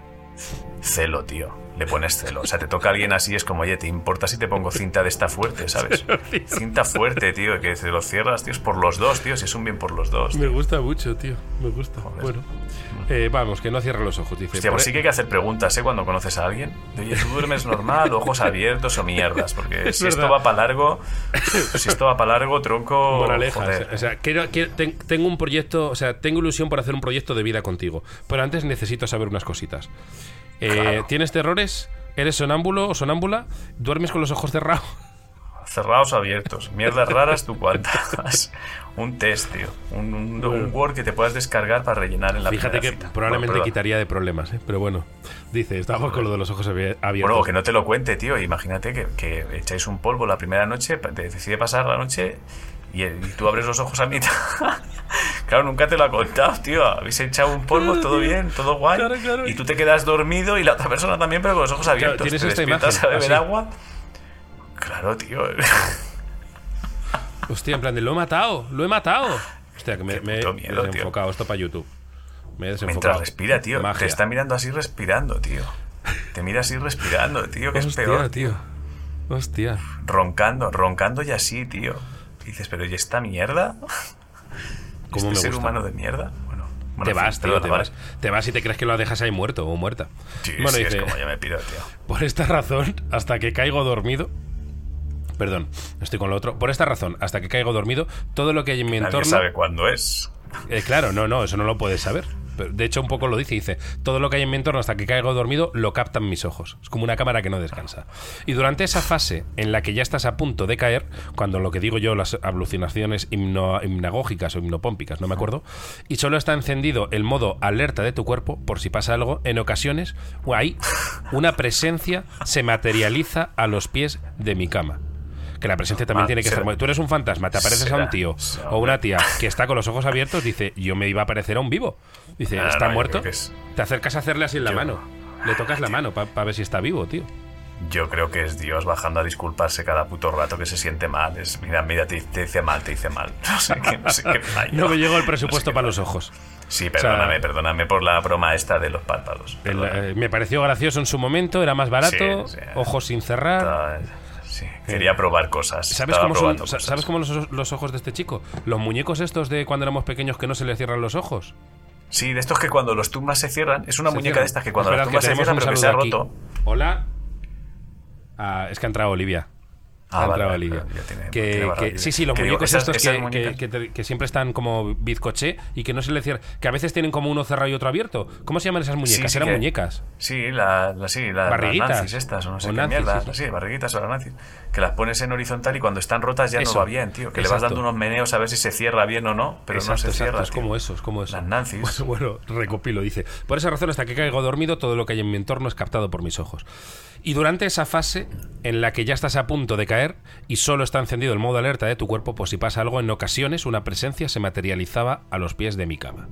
Celo, tío. Le pones celo. O sea, te toca alguien así, es como, oye, ¿te importa si te pongo cinta de esta fuerte, sabes? Cinta fuerte, tío, que te lo cierras, tío, es por los dos, tío, si es un bien por los dos. Me gusta mucho, tío. Me gusta. Bueno. Eh, vamos, que no cierre los ojos, dice. Hostia, pues sí que hay que hacer preguntas, ¿eh? Cuando conoces a alguien. De, Oye, ¿tú duermes normal, ojos abiertos o mierdas? Porque Es si esto va para largo, si esto va para largo, tronco. Moraleja, joder. o sea, quiero- quiero- ten- tengo un proyecto, o sea, tengo ilusión por hacer un proyecto de vida contigo, pero antes necesito saber unas cositas. Eh, Claro. ¿Tienes terrores? ¿Eres sonámbulo o sonámbula? ¿Duermes con los ojos cerrados? Cerrados o abiertos. Mierdas raras, tú cuántas. un test, tío. Un, un, un Word que te puedas descargar para rellenar en la Fíjate que cita. probablemente Bueno, quitaría de problemas, ¿eh? pero bueno, dice, estamos con lo de los ojos abier- abiertos. Bueno, que no te lo cuente, tío. Imagínate que, que echáis un polvo la primera noche, decide pasar la noche y, y tú abres los ojos a mitad. claro, nunca te lo ha contado, tío. Habéis echado un polvo, Claro, todo tío. bien, todo guay. Claro, claro. Y tú te quedas dormido y la otra persona también, pero con los ojos abiertos. tienes te esta despiertas imagen, a beber así. agua. Claro, tío. Hostia, en plan de, lo he matado, lo he matado. Hostia, que me, he miedo, tío. desenfocado, esto para YouTube. Me he desenfocado. Mientras respira, tío. Magia. Te está mirando así respirando, tío. Te mira así respirando, tío, que es Hostia, peor. tío. Hostia. Roncando, roncando y así, tío. Y dices, pero ¿y esta mierda? ¿Cómo ¿Este me ser gusta? humano de mierda? Bueno, bueno, Te vas, tío, te vas. Te vas y te crees que lo dejas ahí muerto o muerta. Sí, bueno, sí, dice, es como ya me pido, tío. por esta razón, hasta que caigo dormido. Perdón, estoy con lo otro. Por esta razón, hasta que caigo dormido, todo lo que hay en mi Nadie entorno. sabe cuándo es. Eh, claro, no, no, eso no lo puedes saber. De hecho, un poco lo dice, dice, todo lo que hay en mi entorno hasta que caigo dormido lo captan mis ojos. Es como una cámara que no descansa. Y durante esa fase en la que ya estás a punto de caer, cuando lo que digo yo, las alucinaciones himno, hipnagógicas o hipnopómpicas, no me acuerdo, y solo está encendido el modo alerta de tu cuerpo, por si pasa algo, en ocasiones, ahí, una presencia se materializa a los pies de mi cama. Que la presencia también Ah, tiene que muy... Tú eres un fantasma, te apareces a un tío o una tía que está con los ojos abiertos, dice, yo me iba a parecer a un vivo. Dice, Ah, ¿está no, muerto? es- Te acercas a hacerle así en la Yo- mano. Le tocas la mano para ver si está vivo, tío. Yo creo que es Dios bajando a disculparse cada puto rato que se siente mal. Es, mira, mira, te, te dice mal, te dice mal. No sé qué, no sé qué falla. No me llegó el presupuesto No sé qué para los ojos. Sí, perdóname, sea, perdóname por la broma esta de los párpados. El, eh, me pareció gracioso en su momento, era más barato, Sí, sí. ojos sin cerrar. Sí, quería probar cosas. ¿Sabes estaba cómo, son, probando sa- cosas. ¿Sabes cómo los, los ojos de este chico? Los muñecos estos de cuando éramos pequeños que no se le cierran los ojos. Sí, de estos que cuando los tumbas se cierran. Es una Se muñeca cierran. de estas que cuando las tumbas se cierran, pero que se ha roto. Hola. Ah, es que ha entrado Olivia. Ah, vale, ya tiene- que, tiene barra que- libre. sí, sí, los Que muñecos estos esas que, siempre están como bizcoché y que no se le cierran. Que a veces tienen como uno cerrado y otro abierto. ¿Cómo se llaman esas muñecas? sí Eran muñecas. Sí, la, la- sí, la, las Barriguitas. nazis estas, o no sé O qué nazis, mierda. sí, sí. Sí, barriguitas o las nazis. Que las pones en horizontal y cuando están rotas ya Eso, no va bien, tío. Que le vas dando unos meneos a ver si se cierra bien o no, pero no se exacto, cierra. es tío. como eso, es como eso. Las nazis. Bueno, bueno, recopilo, dice. Por esa razón, hasta que caigo dormido, todo lo que hay en mi entorno es captado por mis ojos. Y durante esa fase en la que ya estás a punto de caer y solo está encendido el modo alerta de tu cuerpo, pues si pasa algo, en ocasiones una presencia se materializaba a los pies de mi cama.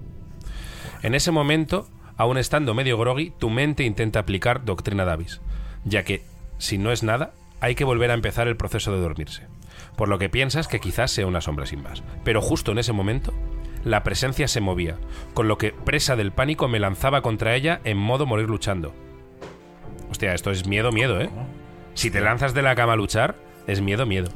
En ese momento, aún estando medio groggy, tu mente intenta aplicar doctrina Davis, ya que, si no es nada, hay que volver a empezar el proceso de dormirse. Por lo que piensas que quizás sea una sombra sin más. Pero justo en ese momento, la presencia se movía, con lo que, presa del pánico, me lanzaba contra ella en modo morir luchando. Hostia, esto es miedo, miedo, ¿eh? Si te lanzas de la cama a luchar, es miedo, miedo.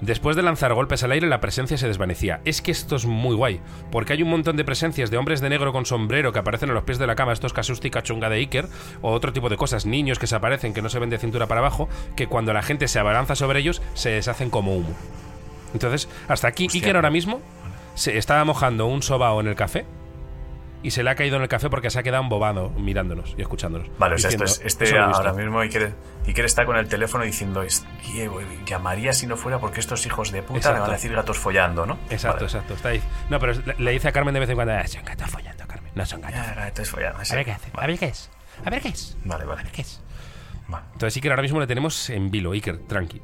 Después de lanzar golpes al aire, la presencia se desvanecía. Es que esto es muy guay, porque hay un montón de presencias de hombres de negro con sombrero que aparecen a los pies de la cama, esto es casústica chunga de Iker, o otro tipo de cosas, niños que se aparecen que no se ven de cintura para abajo, que cuando la gente se abalanza sobre ellos se deshacen como humo. Entonces, hasta aquí, Hostia, Iker ahora mismo se estaba mojando un sobao en el café y se le ha caído en el café porque se ha quedado embobado mirándonos y escuchándonos. Vale, o sea, esto es, este "Eso lo he visto". ahora mismo Iker, Iker está con el teléfono diciendo, "Es- Diego, llamaría si no fuera porque estos hijos de puta Exacto. me van a decir gatos follando, ¿no? Exacto, Vale. exacto. Está ahí. No, pero le, le dice a Carmen de vez en cuando, "Ah, son gatos follando, Carmen. No son gatos. Gatos follando. A ver qué hace. A ver qué es. A ver qué es. Vale, A vale. ver qué es. vale. Entonces Iker ahora mismo le tenemos en vilo, Iker, tranqui.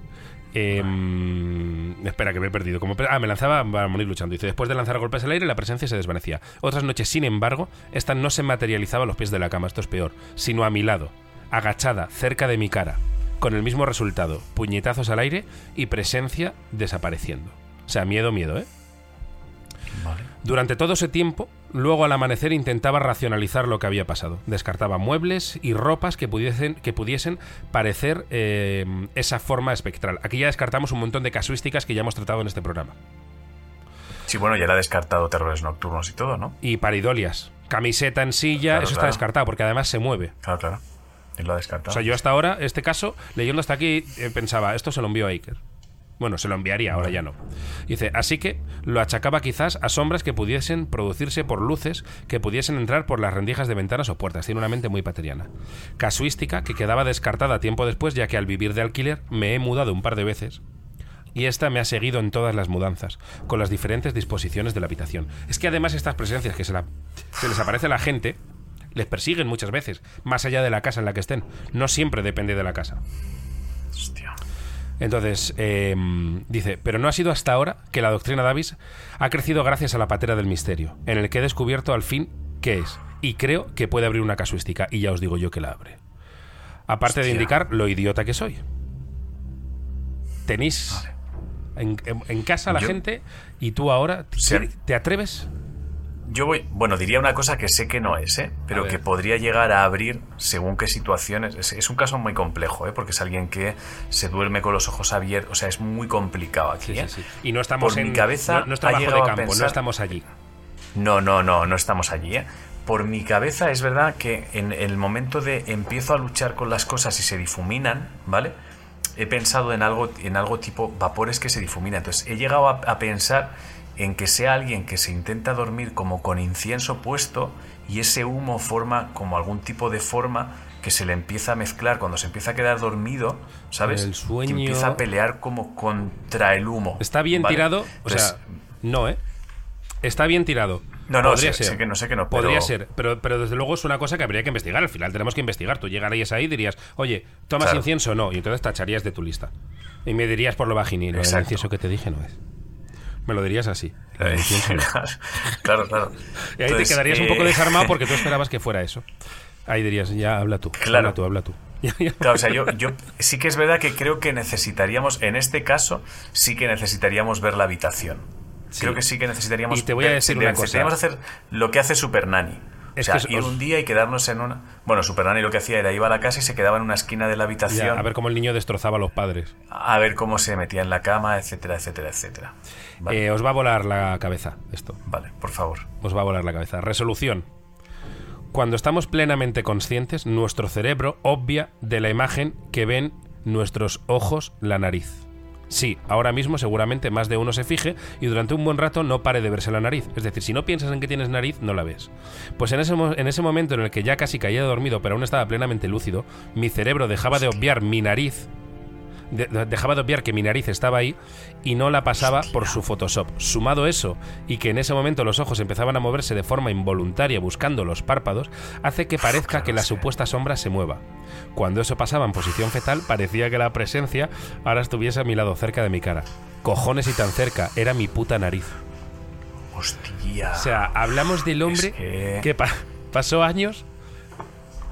Em, espera, que me he perdido. Como, ah, me lanzaba para morir luchando. Dice, después de lanzar golpes al aire, la presencia se desvanecía. Otras noches, sin embargo, esta no se materializaba a los pies de la cama, esto es peor, sino a mi lado, agachada, cerca de mi cara, con el mismo resultado, puñetazos al aire y presencia desapareciendo. O sea, miedo, miedo, ¿eh? Vale. Durante todo ese tiempo, luego al amanecer intentaba racionalizar lo que había pasado. Descartaba muebles y ropas que pudiesen, que pudiesen parecer eh, esa forma espectral. Aquí ya descartamos un montón de casuísticas que ya hemos tratado en este programa. Sí, bueno, ya le ha descartado terrores nocturnos y todo, ¿no? Y paridolias. Camiseta en silla, Claro, eso está descartado porque además se mueve. Claro, claro. Él lo ha descartado. O sea, yo hasta ahora, este caso, leyendo hasta aquí, eh, pensaba, esto se lo envió a Iker. Bueno, se lo enviaría, ahora ya no. Dice, así que lo achacaba quizás a sombras que pudiesen producirse por luces que pudiesen entrar por las rendijas de ventanas o puertas. Tiene una mente muy pateriana. Casuística que quedaba descartada tiempo después, ya que al vivir de alquiler me he mudado un par de veces. Y esta me ha seguido en todas las mudanzas, con las diferentes disposiciones de la habitación. Es que además estas presencias que se, la- se les aparece a la gente, les persiguen muchas veces, más allá de la casa en la que estén. No siempre depende de la casa. Hostia. Entonces, eh, dice, pero no ha sido hasta ahora que la doctrina Davis ha crecido gracias a la patera del misterio, en el que he descubierto al fin qué es, y creo que puede abrir una casuística, y ya os digo yo que la abre. Aparte de indicar lo idiota que soy. Tenéis en, en- en casa la Yo- gente y tú ahora. ¿te atreves? Yo voy, bueno, diría una cosa que sé que no es, ¿eh? pero que podría llegar a abrir según qué situaciones. Es, es un caso muy complejo, ¿eh? porque es alguien que se duerme con los ojos abiertos. O sea, es muy complicado aquí. Sí, ¿eh? sí, sí. Y no estamos Por en mi cabeza no, ha de a campo, no estamos allí. No, no, no, no estamos allí. ¿eh? Por mi cabeza es verdad que en el momento de empiezo a luchar con las cosas y se difuminan, ¿vale? He pensado en algo, en algo tipo vapores que se difuminan. Entonces he llegado a, a pensar en que sea alguien que se intenta dormir como con incienso puesto y ese humo forma como algún tipo de forma que se le empieza a mezclar cuando se empieza a quedar dormido, ¿sabes? El sueño- Que empieza a pelear como contra el humo. Está bien ¿vale? tirado, o sea, no, ¿eh? Está bien tirado. No, no, Podría sé- ser. sé que no, sé que no, pero- Podría ser, pero, pero desde luego es una cosa que habría que investigar. Al final tenemos que investigar. Tú llegarías ahí y dirías, oye, ¿tomas Claro. incienso no? Y entonces tacharías de tu lista. Y me dirías por lo vaginil, el incienso que te dije no es. Me lo dirías así. claro, claro. Y ahí Entonces, te quedarías un eh, poco desarmado porque tú esperabas que fuera eso. Ahí dirías, ya habla tú. Claro. Habla tú, habla tú. Claro, o sea, yo, yo sí que es verdad que creo que necesitaríamos, en este caso, sí que necesitaríamos ver la habitación. Creo que sí que necesitaríamos. Y te voy a decir una necesitaríamos cosa. hacer lo que hace Super Nanny. Es o sea, que ir os- un día y quedarnos en una. Bueno, Super Nanny lo que hacía era iba a la casa y se quedaba en una esquina de la habitación Ya, a ver cómo el niño destrozaba a los padres. a ver cómo se metía en la cama, etcétera, etcétera, etcétera. Vale, Eh, os va a volar la cabeza esto. vale por favor. Os va a volar la cabeza. Resolución. Cuando estamos plenamente conscientes, nuestro cerebro obvia de la imagen que ven nuestros ojos la nariz. Sí, ahora mismo seguramente más de uno se fije y durante un buen rato no pare de verse la nariz. Es decir, si no piensas en que tienes nariz, no la ves. Pues en ese, en ese momento en el que ya casi caía dormido, pero aún estaba plenamente lúcido, mi cerebro dejaba de obviar mi nariz de- de- dejaba de obviar que mi nariz estaba ahí y no la pasaba por su Photoshop. Sumado eso y que en ese momento los ojos empezaban a moverse de forma involuntaria buscando los párpados, hace que parezca que la supuesta sombra se mueva. Cuando eso pasaba en posición fetal, parecía que la presencia ahora estuviese a mi lado cerca de mi cara. Cojones y tan cerca, era mi puta nariz. Hostia. O sea, hablamos del hombre Es que- que, pa- pasó años,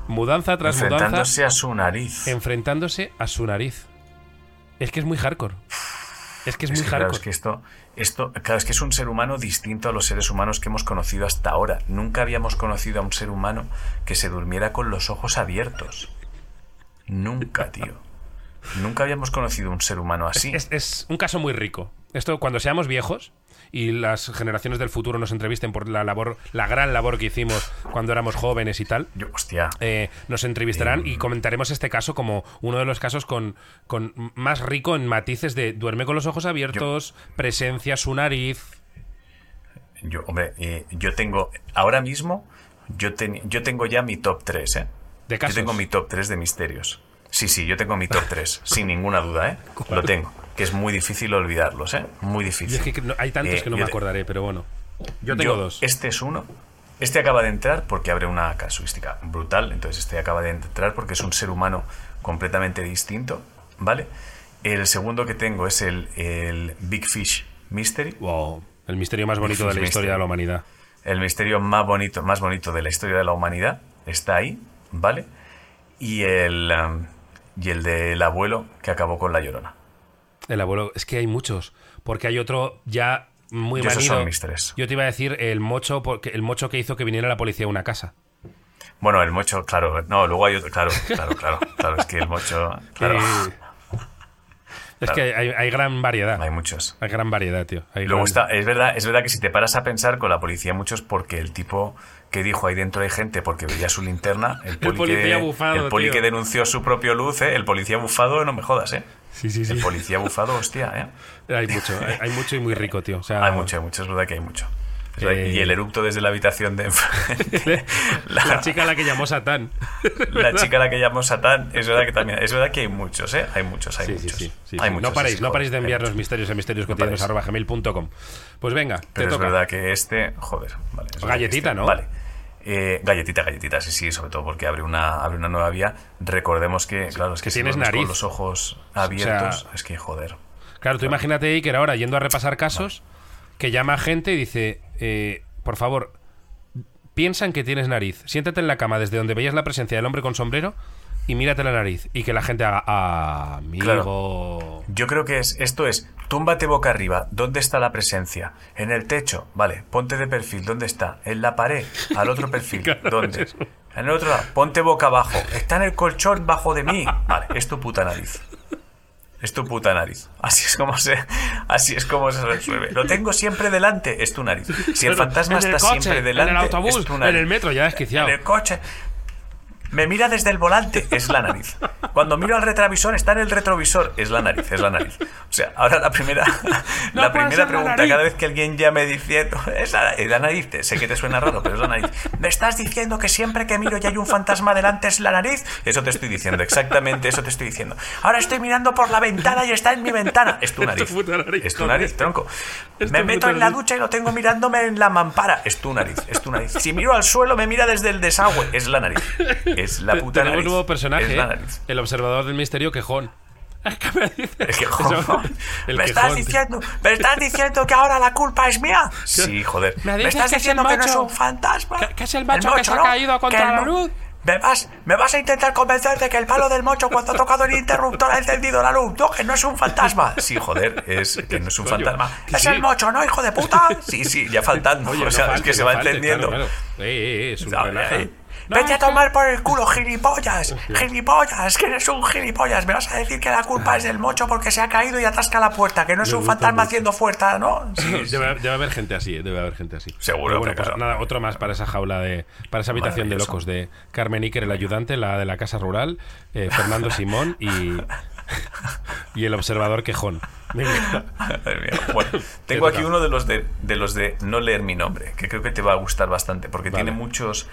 mudanza tras mudanza, enfrentándose a su nariz. enfrentándose a su nariz. Es que es muy hardcore. Es que es, Es muy que, claro, hardcore. es que esto, esto, claro, es que es un ser humano distinto a los seres humanos que hemos conocido hasta ahora. Nunca habíamos conocido a un ser humano que se durmiera con los ojos abiertos. Nunca, tío. Nunca habíamos conocido un ser humano así. Es, es un caso muy rico. Esto, cuando seamos viejos y las generaciones del futuro nos entrevisten por la labor, la gran labor que hicimos cuando éramos jóvenes y tal, Yo, hostia. eh, nos entrevistarán y comentaremos este caso como uno de los casos con, con más rico en matices de duerme con los ojos abiertos, presencia, su nariz. Yo, hombre, eh, yo tengo. Ahora mismo, yo, ten- yo tengo ya mi top 3, ¿eh? De casos. Yo tengo mi top 3 de misterios. Sí, sí, yo tengo mi top 3, sin ninguna duda, ¿eh? Lo tengo. Que es muy difícil olvidarlos, ¿eh? Muy Y difícil. es que no- hay tantos Eh, que no yo me acordaré, pero bueno. Yo tengo Yo- dos. Este es uno. Este acaba de entrar porque abre una casuística brutal. Entonces, este acaba de entrar porque es un ser humano completamente distinto. ¿Vale? El segundo que tengo es el, el Big Fish Mystery. Wow, el misterio más bonito de la Mystery. historia de la humanidad. El misterio más bonito, más bonito de la historia de la humanidad. Está ahí. ¿Vale? Y el, um, y el del abuelo que acabó con la llorona. El abuelo, es que hay muchos, porque hay otro ya muy Yo esos manido. son mis tres. Yo te iba a decir el mocho, porque el mocho que hizo que viniera la policía a una casa. Bueno, el mocho, claro. No, luego hay otro. Claro, claro, claro. Claro, es que el mocho. Claro. Es que hay, hay gran variedad. Hay muchos. Hay gran variedad, tío. Hay Luego gran- está, es verdad, es verdad que si te paras a pensar con la policía muchos porque el tipo que dijo ahí dentro hay gente porque veía su linterna, el poli, policía que, bufado, el poli tío. que denunció su propio luz, ¿eh? el policía bufado, no me jodas, ¿eh? Sí, sí, sí. El policía bufado, hostia, ¿eh? Hay mucho, hay, hay mucho y muy rico, tío. O sea, Hay mucho, hay mucho, es verdad que hay mucho. Es verdad- Eh. Y el eructo desde la habitación de enfrente. La, la, chica a la que llamó Satán. la chica a la que llamó Satán, es verdad que también, es verdad que hay muchos, ¿eh? Hay muchos, hay Sí, muchos. sí, sí, Hay sí. muchos, no paréis, no paréis de enviarnos misterios a paréis. misterioscotidianos.gmail.com. Pues venga, te Pero es toca. verdad que este, joder, vale. es Galletita, este- ¿no? Vale. Eh, galletita, galletita, sí, sí, sobre todo porque abre una, abre una nueva vía. Recordemos que, claro, es que, que si tienes nariz. con los ojos abiertos, es que joder. Claro, tú imagínate Iker ahora yendo a repasar casos que llama a gente y dice, eh, por favor, piensan que tienes nariz. Siéntate en la cama desde donde veías la presencia del hombre con sombrero y mírate la nariz. Y que la gente haga, "Ah, amigo. Yo creo que es, esto es, túmbate boca arriba, ¿dónde está la presencia? En el techo, vale, ponte de perfil, ¿dónde está? En la pared, al otro perfil, ¿dónde? es. En el otro lado, ponte boca abajo, está en el colchón bajo de mí, vale, es tu puta nariz. Es tu puta nariz. Así es como se, así es como se resuelve. Lo tengo siempre delante, es tu nariz. Si el fantasma en el está coche, siempre delante, en el autobús, es tu en nariz. el metro, ya desquiciado. En el coche. Me mira desde el volante, es la nariz. Cuando miro al retrovisor, está en el retrovisor, es la nariz, es la nariz. O sea, ahora la primera, No la primera la pregunta, cada vez que alguien llame diciendo, es la, es la nariz, te- sé que te suena raro, pero es la nariz. ¿Me estás diciendo que siempre que miro y hay un fantasma delante es la nariz? Eso te estoy diciendo, exactamente eso te estoy diciendo. Ahora estoy mirando por la ventana y está en mi ventana. Es tu nariz. nariz, Es tu nariz, tronco. Me meto en la ducha y lo tengo mirándome en la mampara. Es tu nariz, es tu nariz. Si miro al suelo, me mira desde el desagüe. Es la nariz. Es la puta Tenemos nariz. un nuevo personaje, Es la nariz. el observador del misterio quejón. Que me dice- El quejón. El ¿Me estás quejón, diciendo, me estás diciendo que ahora la culpa es mía? Sí, joder. Me Me, dices estás que diciendo que no es un fantasma. Que- que es el macho que se ha caído contra la luz. ¿Me vas, ¿Me vas a intentar convencer de que el palo del mocho cuando ha tocado el interruptor ha encendido la luz? No, que no es un fantasma. Sí, joder, es que no es un fantasma. Es el mocho, ¿no, hijo de puta? Sí, sí, ya faltando. o sea, es que se va encendiendo. Eh, eh, es un Vete a tomar por el culo, gilipollas. Gilipollas, que eres un gilipollas. Me vas a decir que la culpa es del mocho porque se ha caído y atasca la puerta, que no es un fantasma haciendo fuerza, ¿no? Debe, haber gente así, eh, debe haber gente así. Seguro. Bueno, pues nada, otro más para esa jaula de. para esa habitación de locos de Carmen Iker, el ayudante, la de la casa rural, eh, Fernando Simón y. y el observador quejón. Bueno, tengo aquí uno de los de, de los de no leer mi nombre, que creo que te va a gustar bastante, porque tiene muchos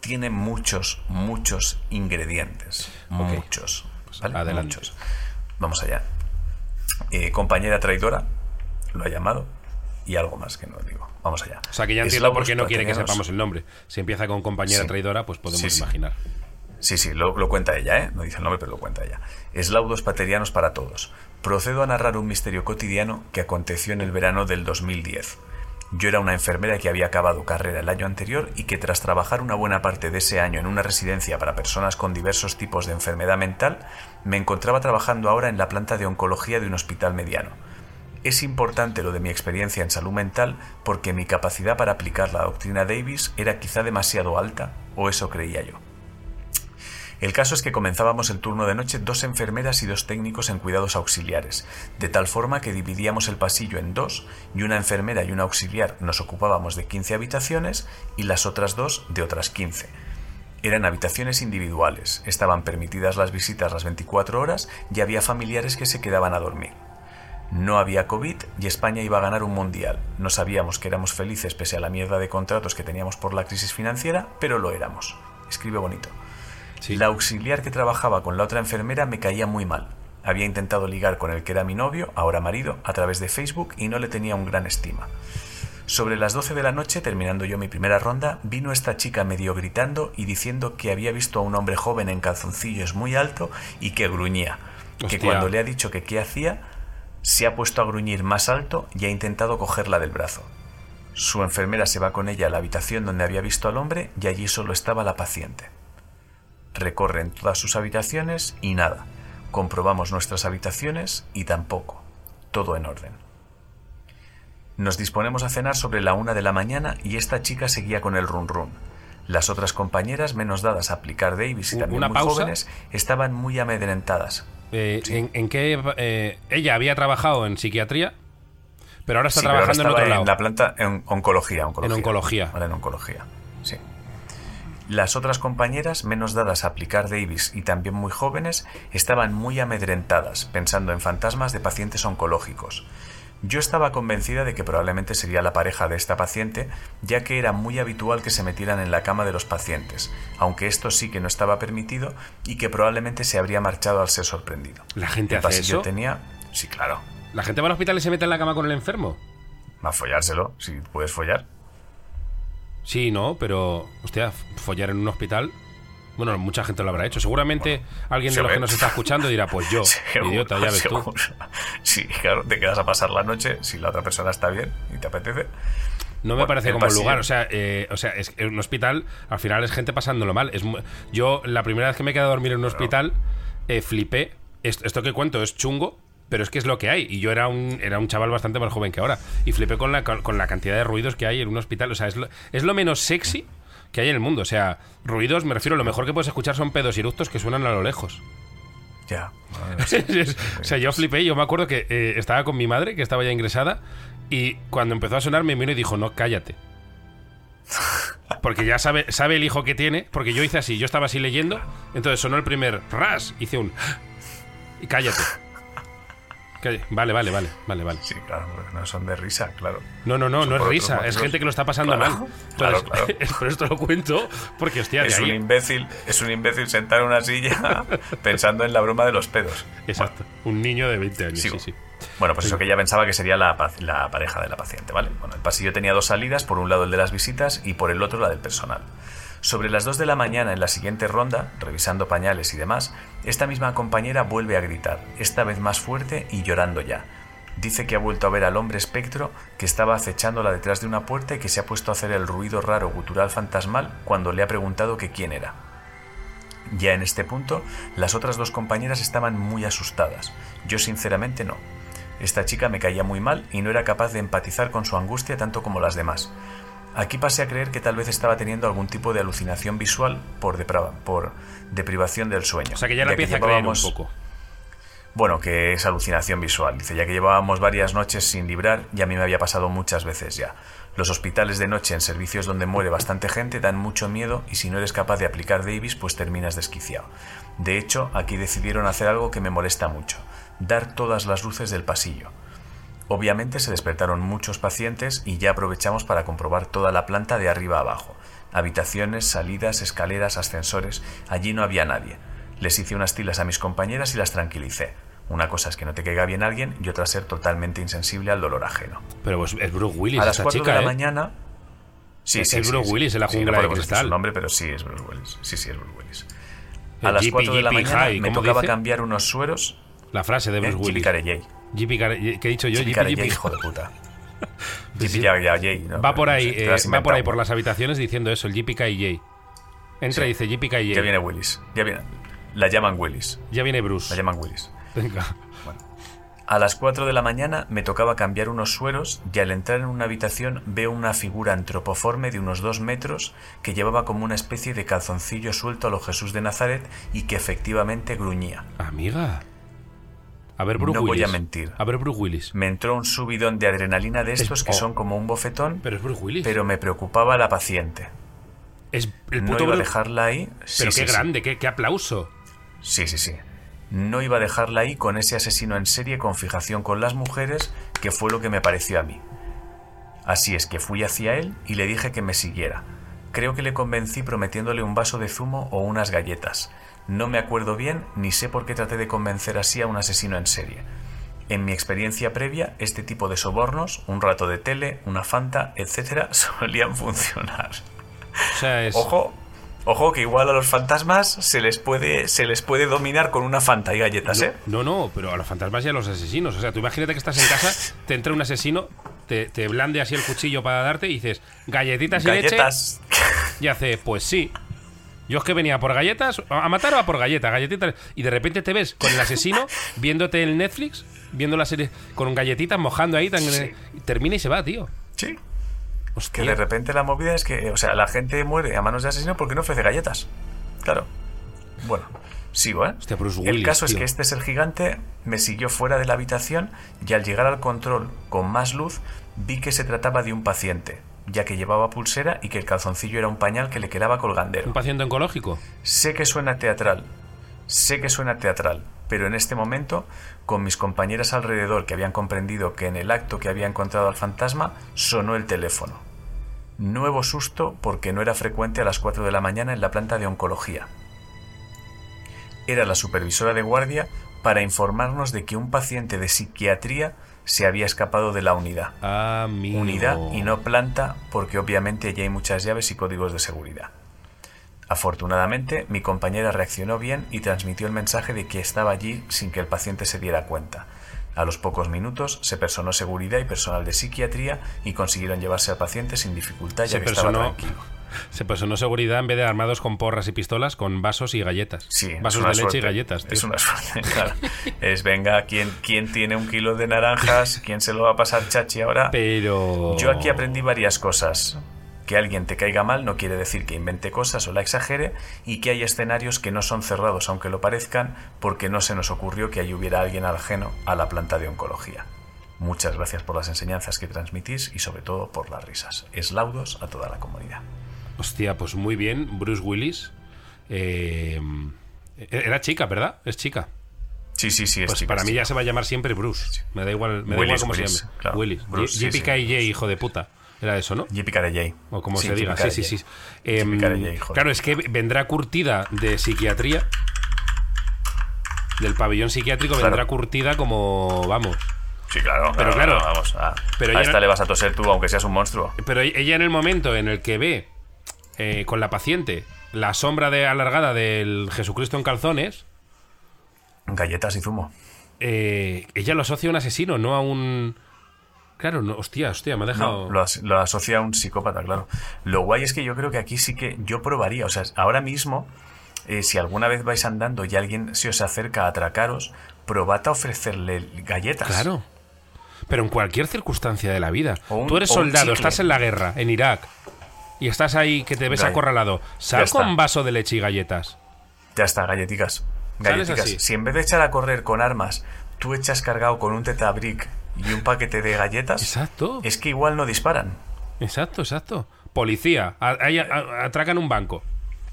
tiene muchos, muchos ingredientes. Muchos. Pues ¿vale? Muchos. Vamos allá. Eh, compañera traidora, lo ha llamado. Y algo más que no digo. Vamos allá. O sea que ya entiendo por qué no quiere que sepamos el nombre. Si empieza con compañera traidora, pues podemos imaginar. Sí, sí, lo, lo, cuenta ella, ¿eh? No dice el nombre, pero lo cuenta ella. Eslaudos paterianos para todos. Procedo a narrar un misterio cotidiano que aconteció en el verano del 2010. Yo era una enfermera que había acabado carrera el año anterior y que tras trabajar una buena parte de ese año en una residencia para personas con diversos tipos de enfermedad mental, me encontraba trabajando ahora en la planta de oncología de un hospital mediano. Es importante lo de mi experiencia en salud mental porque mi capacidad para aplicar la doctrina Davis era quizá demasiado alta, o eso creía yo. El caso es que comenzábamos el turno de noche dos enfermeras y dos técnicos en cuidados auxiliares, de tal forma que dividíamos el pasillo en dos y una enfermera y un auxiliar nos ocupábamos de 15 habitaciones y las otras dos de otras 15. Eran habitaciones individuales, estaban permitidas las visitas las 24 horas y había familiares que se quedaban a dormir. No había COVID y España iba a ganar un mundial. No sabíamos que éramos felices pese a la mierda de contratos que teníamos por la crisis financiera, pero lo éramos. Escribe bonito. La auxiliar que trabajaba con la otra enfermera me caía muy mal. Había intentado ligar con el que era mi novio, ahora marido, a través de Facebook y no le tenía un gran estima. Sobre las 12 de la noche, terminando yo mi primera ronda, vino esta chica medio gritando y diciendo que había visto a un hombre joven en calzoncillos muy alto y que gruñía. Que cuando le ha dicho que qué hacía, se ha puesto a gruñir más alto y ha intentado cogerla del brazo. Su enfermera se va con ella a la habitación donde había visto al hombre y allí solo estaba la paciente recorren todas sus habitaciones y nada. Comprobamos nuestras habitaciones y tampoco. Todo en orden. Nos disponemos a cenar sobre la una de la mañana y esta chica seguía con el run run. Las otras compañeras, menos dadas a aplicar Davis y también muy jóvenes, estaban muy amedrentadas. Eh, ¿en, qué eh, ella había trabajado en psiquiatría? Pero ahora está trabajando en otro lado. En la planta en oncología, oncología. En oncología. Vale, en oncología. Las otras compañeras, menos dadas a aplicar Davis y también muy jóvenes, estaban muy amedrentadas, pensando en fantasmas de pacientes oncológicos. Yo estaba convencida de que probablemente sería la pareja de esta paciente, ya que era muy habitual que se metieran en la cama de los pacientes, aunque esto sí que no estaba permitido y que probablemente se habría marchado al ser sorprendido. ¿La gente hace eso? tenía... Sí, claro. ¿La gente va al hospital y se mete en la cama con el enfermo? A follárselo, si puedes follar. Sí, no, pero, hostia, follar en un hospital. Bueno, mucha gente lo habrá hecho. Seguramente alguien de los que nos está escuchando dirá, pues yo, idiota, ya ves tú. Sí, claro, te quedas a pasar la noche si la otra persona está bien y te apetece. No me parece como el lugar, o sea, eh, o sea, es un hospital al final es gente pasándolo mal. Es, yo la primera vez que me he quedado a dormir en un hospital eh, flipé. esto que cuento es chungo, pero es que es lo que hay. Y yo era un, era un chaval bastante más joven que ahora. Y flipé con la, con la cantidad de ruidos que hay en un hospital. O sea, es lo, es lo menos sexy que hay en el mundo. O sea, ruidos, me refiero, lo mejor que puedes escuchar son pedos y eructos que suenan a lo lejos. Ya. o sea, yo flipé. Yo me acuerdo que eh, estaba con mi madre, que estaba ya ingresada. Y cuando empezó a sonar, me vino y dijo: No, cállate. Porque ya sabe, sabe el hijo que tiene. Porque yo hice así, yo estaba así leyendo. Entonces sonó el primer ras, hice un. Y cállate. Vale, vale, vale, vale, vale. Sí, claro, no son de risa, claro. No, no, no, no es risa, es gente que lo está pasando mal. claro, claro. Por esto lo cuento, porque hostia, es un imbécil, es un imbécil sentado en una silla pensando en la broma de los pedos. Exacto, un niño de 20 años, sí, sí. Bueno, pues eso que ella pensaba que sería la, la pareja de la paciente, ¿vale? Bueno, el pasillo tenía dos salidas, por un lado el de las visitas y por el otro la del personal. Sobre las 2 de la mañana en la siguiente ronda, revisando pañales y demás, esta misma compañera vuelve a gritar, esta vez más fuerte y llorando ya. Dice que ha vuelto a ver al hombre espectro que estaba acechándola detrás de una puerta y que se ha puesto a hacer el ruido raro gutural fantasmal cuando le ha preguntado que quién era. Ya en este punto, las otras dos compañeras estaban muy asustadas. Yo sinceramente no. Esta chica me caía muy mal y no era capaz de empatizar con su angustia tanto como las demás. Aquí pasé a creer que tal vez estaba teniendo algún tipo de alucinación visual por, por deprivación del sueño. O sea que ya la empieza a creer un poco. Bueno, que es alucinación visual. Dice, ya que llevábamos varias noches sin librar, y a mí me había pasado muchas veces ya. Los hospitales de noche en servicios donde muere bastante gente dan mucho miedo y si no eres capaz de aplicar Davis, pues terminas desquiciado. De hecho, aquí decidieron hacer algo que me molesta mucho, dar todas las luces del pasillo. Obviamente se despertaron muchos pacientes y ya aprovechamos para comprobar toda la planta de arriba abajo. Habitaciones, salidas, escaleras, ascensores. Allí no había nadie. Les hice unas tilas a mis compañeras y las tranquilicé. Una cosa es que no te caiga bien alguien y otra ser totalmente insensible al dolor ajeno. Pero pues, es Bruce Willis, a las esta 4 chica, de la ¿eh? mañana... Sí, Es sí, el sí, Bruce sí. Willis en la Sí, jungla no de cristal. su nombre, pero sí es Bruce Willis. Sí, sí, es Bruce Willis. A El las Jeepy 4 de la mañana High, me ¿cómo tocaba dice? cambiar unos sueros... La frase de. Bruce Willis. Care- ¿Qué he dicho yo? Yippee Carey Yippee. hijo de puta. Sí, sí. Ya- yay, no, Va por ahí, eh, va por ahí por las habitaciones diciendo eso, el JPK Entra y dice JPK Ya viene Willis. Ya viene. La llaman Willis. Ya viene Bruce. La llaman Willis. Venga. A las 4 de la mañana me tocaba cambiar unos sueros y al entrar en una habitación veo una figura antropoforme de unos 2 metros que llevaba como una especie de calzoncillo suelto a lo Jesús de Nazaret y que efectivamente gruñía. Amiga. A ver, Bruce No voy Willis. a mentir. A ver, Bruce Willis. Me entró un subidón de adrenalina de estos que oh. son como un bofetón, Pero es Bruce Willis. pero me preocupaba la paciente. es el No puto iba a dejarla ahí. Sí, Pero sí, qué sí. grande, qué, qué aplauso. Sí, sí, sí. No iba a dejarla ahí con ese asesino en serie con fijación con las mujeres, que fue lo que me pareció a mí. Así es que fui hacia él y le dije que me siguiera. Creo que le convencí prometiéndole un vaso de zumo o unas galletas. No me acuerdo bien ni sé por qué traté de convencer así a un asesino en serie. En mi experiencia previa, este tipo de sobornos, un rato de tele, una fanta, etc., solían funcionar. O sea, es. Ojo, ojo que igual a los fantasmas se les puede, se les puede dominar con una fanta y galletas, ¿eh? No, no, pero a los fantasmas y a los asesinos. O sea, tú imagínate que estás en casa, te entra un asesino, te, te blande así el cuchillo para darte y dices, galletitas y Galletas. leche. Y hace, pues sí. Yo es que venía por galletas, a matar o a por galletas, galletitas. Y de repente te ves con el asesino viéndote el Netflix, viendo la serie con galletitas mojando ahí, tan, Sí. termina y se va, tío. Sí. Que de repente la movida es que, o sea, la gente muere a manos de asesino porque no ofrece galletas. Claro. Bueno, sigo, ¿eh? Hostia, Bruce el caso es que este es el gigante, me siguió fuera de la habitación y al llegar al control con más luz vi que se trataba de un paciente, ya que llevaba pulsera y que el calzoncillo era un pañal que le quedaba colgandero. ¿Un paciente oncológico? Sé que suena teatral, sé que suena teatral, pero en este momento, con mis compañeras alrededor que habían comprendido que en el acto que había encontrado al fantasma, sonó el teléfono. Nuevo susto porque no era frecuente a las 4 de la mañana en la planta de oncología. Era la supervisora de guardia para informarnos de que un paciente de psiquiatría se había escapado de la unidad. Amigo. Unidad y no planta porque obviamente allí hay muchas llaves y códigos de seguridad. Afortunadamente, mi compañera reaccionó bien y transmitió el mensaje de que estaba allí sin que el paciente se diera cuenta. A los pocos minutos se personó seguridad y personal de psiquiatría y consiguieron llevarse al paciente sin dificultad ya Se que estaba personó, tranquilo. Se personó seguridad en vez de armados con porras y pistolas, con vasos y galletas. Sí, es vasos de leche suerte. y galletas. tío. Es una suerte, claro. Es venga, ¿quién, ¿quién tiene un kilo de naranjas? ¿Quién se lo va a pasar chachi ahora? Pero. Yo aquí aprendí varias cosas. Que alguien te caiga mal no quiere decir que invente cosas o la exagere y que hay escenarios que no son cerrados aunque lo parezcan porque no se nos ocurrió que ahí hubiera alguien ajeno a la planta de oncología. Muchas gracias por las enseñanzas que transmitís y sobre todo por las risas. Eslaudos a toda la comunidad. Hostia, pues muy bien, Bruce Willis. Eh, era chica, ¿verdad? Es chica. Sí, sí, sí. es Pues chica, para es mí chica. ya se va a llamar siempre Bruce. Me da igual, me da Willis, igual cómo Willis, se llame. claro. Willis. Bruce, sí, sí. J, hijo de puta. Era eso, ¿no? Carey O como Sí, se diga. Sí, sí, sí. Joder. claro, es que vendrá curtida de psiquiatría. Del pabellón psiquiátrico Claro. vendrá curtida como. Vamos. Sí, claro. Pero claro, vamos. A, pero a ya esta no- le vas a toser tú aunque seas un monstruo. Pero ella en el momento en el que ve eh, con la paciente la sombra de alargada del Jesucristo en calzones, Galletas y zumo. eh, ella lo asocia a un asesino, no a un. Claro, no, hostia, hostia, me ha dejado. No, lo, as- lo asocia a un psicópata, claro. Lo guay es que yo creo que aquí sí que yo probaría. O sea, ahora mismo eh, si alguna vez vais andando y alguien se os acerca a atracaros, probad a ofrecerle galletas. Claro. Pero en cualquier circunstancia de la vida. Un- Tú eres soldado, estás en la guerra, en Irak, y estás ahí que te ves acorralado. Está. un vaso de leche y galletas. Ya está, galletitas. Galletitas. Si en vez de echar a correr con armas, tú echas cargado con un tetabric y un paquete de galletas, Exacto. es que igual no disparan. Exacto, exacto. Policía, a- ahí a- a- atracan un banco.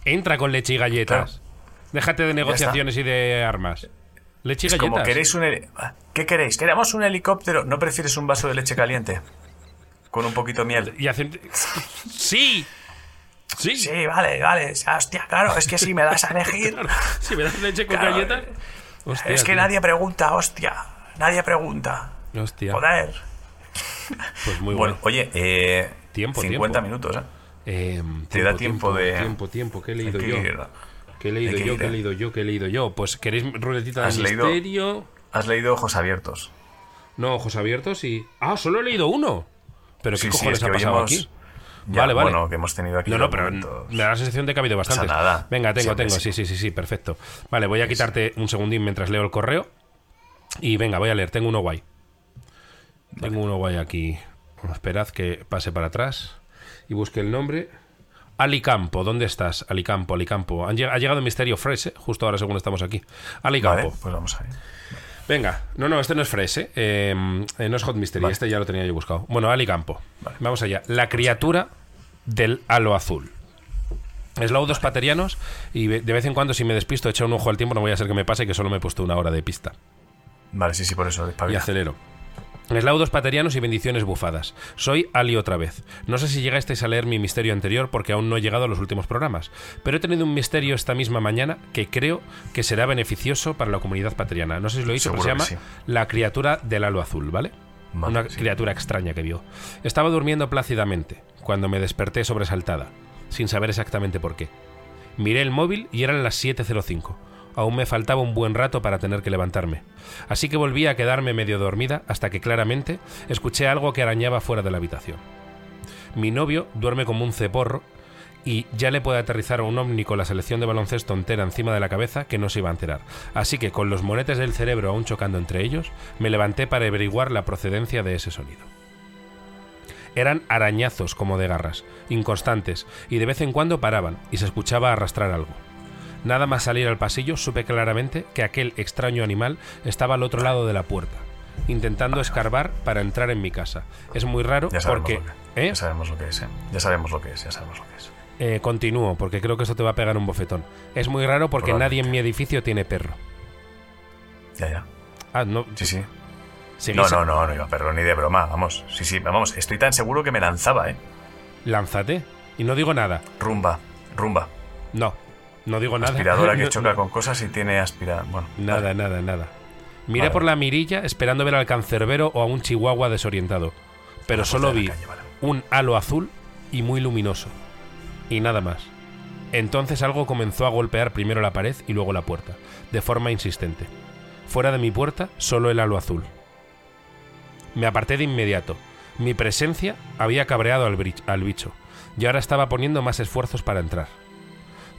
Entra con leche y galletas. Déjate de negociaciones y de armas. Leche y Es galletas. como queréis un... ¿Qué queréis? ¿Queremos un helicóptero? ¿No prefieres un vaso de leche caliente? Con un poquito de miel. Y hacen... Sí. Sí. Sí, vale, vale. Hostia, claro, es que si me das a elegir... Si me das leche con Claro, galletas... Hostia, es que tío. nadie pregunta, hostia. Nadie pregunta. Hostia. Joder. Pues muy Bueno, bueno. oye, eh, Tiempo, 50 tiempo. minutos, ¿eh? Eh, Te da tiempo de- Tiempo, tiempo. ¿Qué he leído que yo? ¿Qué he leído que yo? ¿Qué he leído yo? ¿Qué he leído yo? Pues queréis ruletita de ¿Has leído? misterio. Has leído ojos abiertos. No, ojos abiertos y. Ah, solo he leído uno. Pero qué Sí, sí, cojones es que ha pasado aquí. Ya, vale, vale. Bueno, que hemos tenido aquí No, no, pero momentos. me da la sensación de que ha habido bastantes. nada. Venga, tengo, Siempre tengo. sí. Sí, sí, sí, sí, perfecto. Vale, voy a quitarte un segundín mientras leo el correo. Y venga, voy a leer. Tengo uno guay. Tengo uno guay aquí. Esperad que pase para atrás y busque el nombre. Alicampo, ¿dónde estás? Alicampo, Alicampo. Han lleg- ha llegado Misterio Fresh, ¿eh? justo ahora según estamos aquí. Alicampo. Vale, pues vamos a ir. Venga, no, no, este no es Fresh, ¿eh? Eh, eh, no es Hot Mystery, Vale. este ya lo tenía yo buscado. Bueno, Ali Campo. Vale. Vamos allá. La criatura del halo azul. Eslaudos paterianos y de vez en cuando si me despisto echo un ojo al tiempo no voy a ser que me pase que solo me he puesto una hora de pista. Vale, sí, sí, por eso. Y acelero. Eslaudos paterianos y bendiciones bufadas. Soy Ali otra vez. No sé si llegasteis a leer mi misterio anterior porque aún no he llegado a los últimos programas, pero he tenido un misterio esta misma mañana que creo que será beneficioso para la comunidad pateriana. No sé si lo he dicho, pero se llama La criatura del halo azul, ¿vale? Una sí. criatura extraña que vio. Estaba durmiendo plácidamente cuando me desperté sobresaltada, sin saber exactamente por qué. Miré el móvil y eran las 7.05. Aún me faltaba un buen rato para tener que levantarme. Así que volví a quedarme medio dormida hasta que claramente escuché algo que arañaba fuera de la habitación. Mi novio duerme como un ceporro y ya le puede aterrizar a un ovni con la selección de baloncesto entera encima de la cabeza que no se iba a enterar. Así que con los monetes del cerebro aún chocando entre ellos, me levanté para averiguar la procedencia de ese sonido. Eran arañazos como de garras, inconstantes, y de vez en cuando paraban y se escuchaba arrastrar algo. Nada más salir al pasillo supe claramente que aquel extraño animal estaba al otro lado de la puerta, intentando escarbar para entrar en mi casa. Es muy raro Ya porque... que, ¿Eh? ya sabemos lo que es, ¿eh? Ya sabemos lo que es, ya sabemos lo que es. Eh, continúo, porque creo que esto te va a pegar un bofetón. Es muy raro porque nadie en mi edificio tiene perro. Ya, ya. Ah, no. Sí, sí. ¿seguís- No, no, no, no iba perro ni de broma, vamos. Sí, sí, vamos, estoy tan seguro que me lanzaba, ¿eh? Lánzate. Y no digo nada. Rumba, rumba. No. No digo nada. Aspiradora que No, choca no. con cosas y tiene aspira... Bueno, Nada, vale. nada, nada. Miré Vale. por la mirilla esperando ver al cancerbero o a un chihuahua desorientado. Pero solo vi la calle, vale. un halo azul y muy luminoso. Y nada más. Entonces algo comenzó a golpear primero la pared y luego la puerta, de forma insistente. Fuera de mi puerta, solo el halo azul. Me aparté de inmediato. Mi presencia había cabreado al, al bicho, y ahora estaba poniendo más esfuerzos para entrar.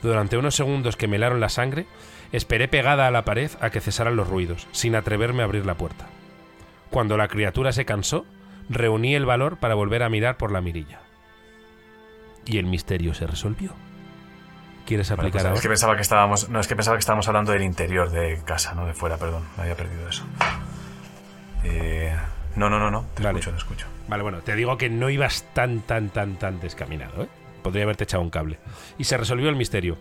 Durante unos segundos que me helaron la sangre, esperé pegada a la pared a que cesaran los ruidos, sin atreverme a abrir la puerta. Cuando la criatura se cansó, reuní el valor para volver a mirar por la mirilla. Y el misterio se resolvió. ¿Quieres aplicar pues, ahora? es que pensaba que estábamos... No, es que pensaba que estábamos hablando del interior de casa, no de fuera, perdón. Me había perdido eso. Eh, no, no, no, no. Te Vale. escucho, te escucho. Vale, bueno, te digo que no ibas tan, tan, tan, tan descaminado, ¿eh? Podría haberte echado un cable. Y se resolvió el misterio.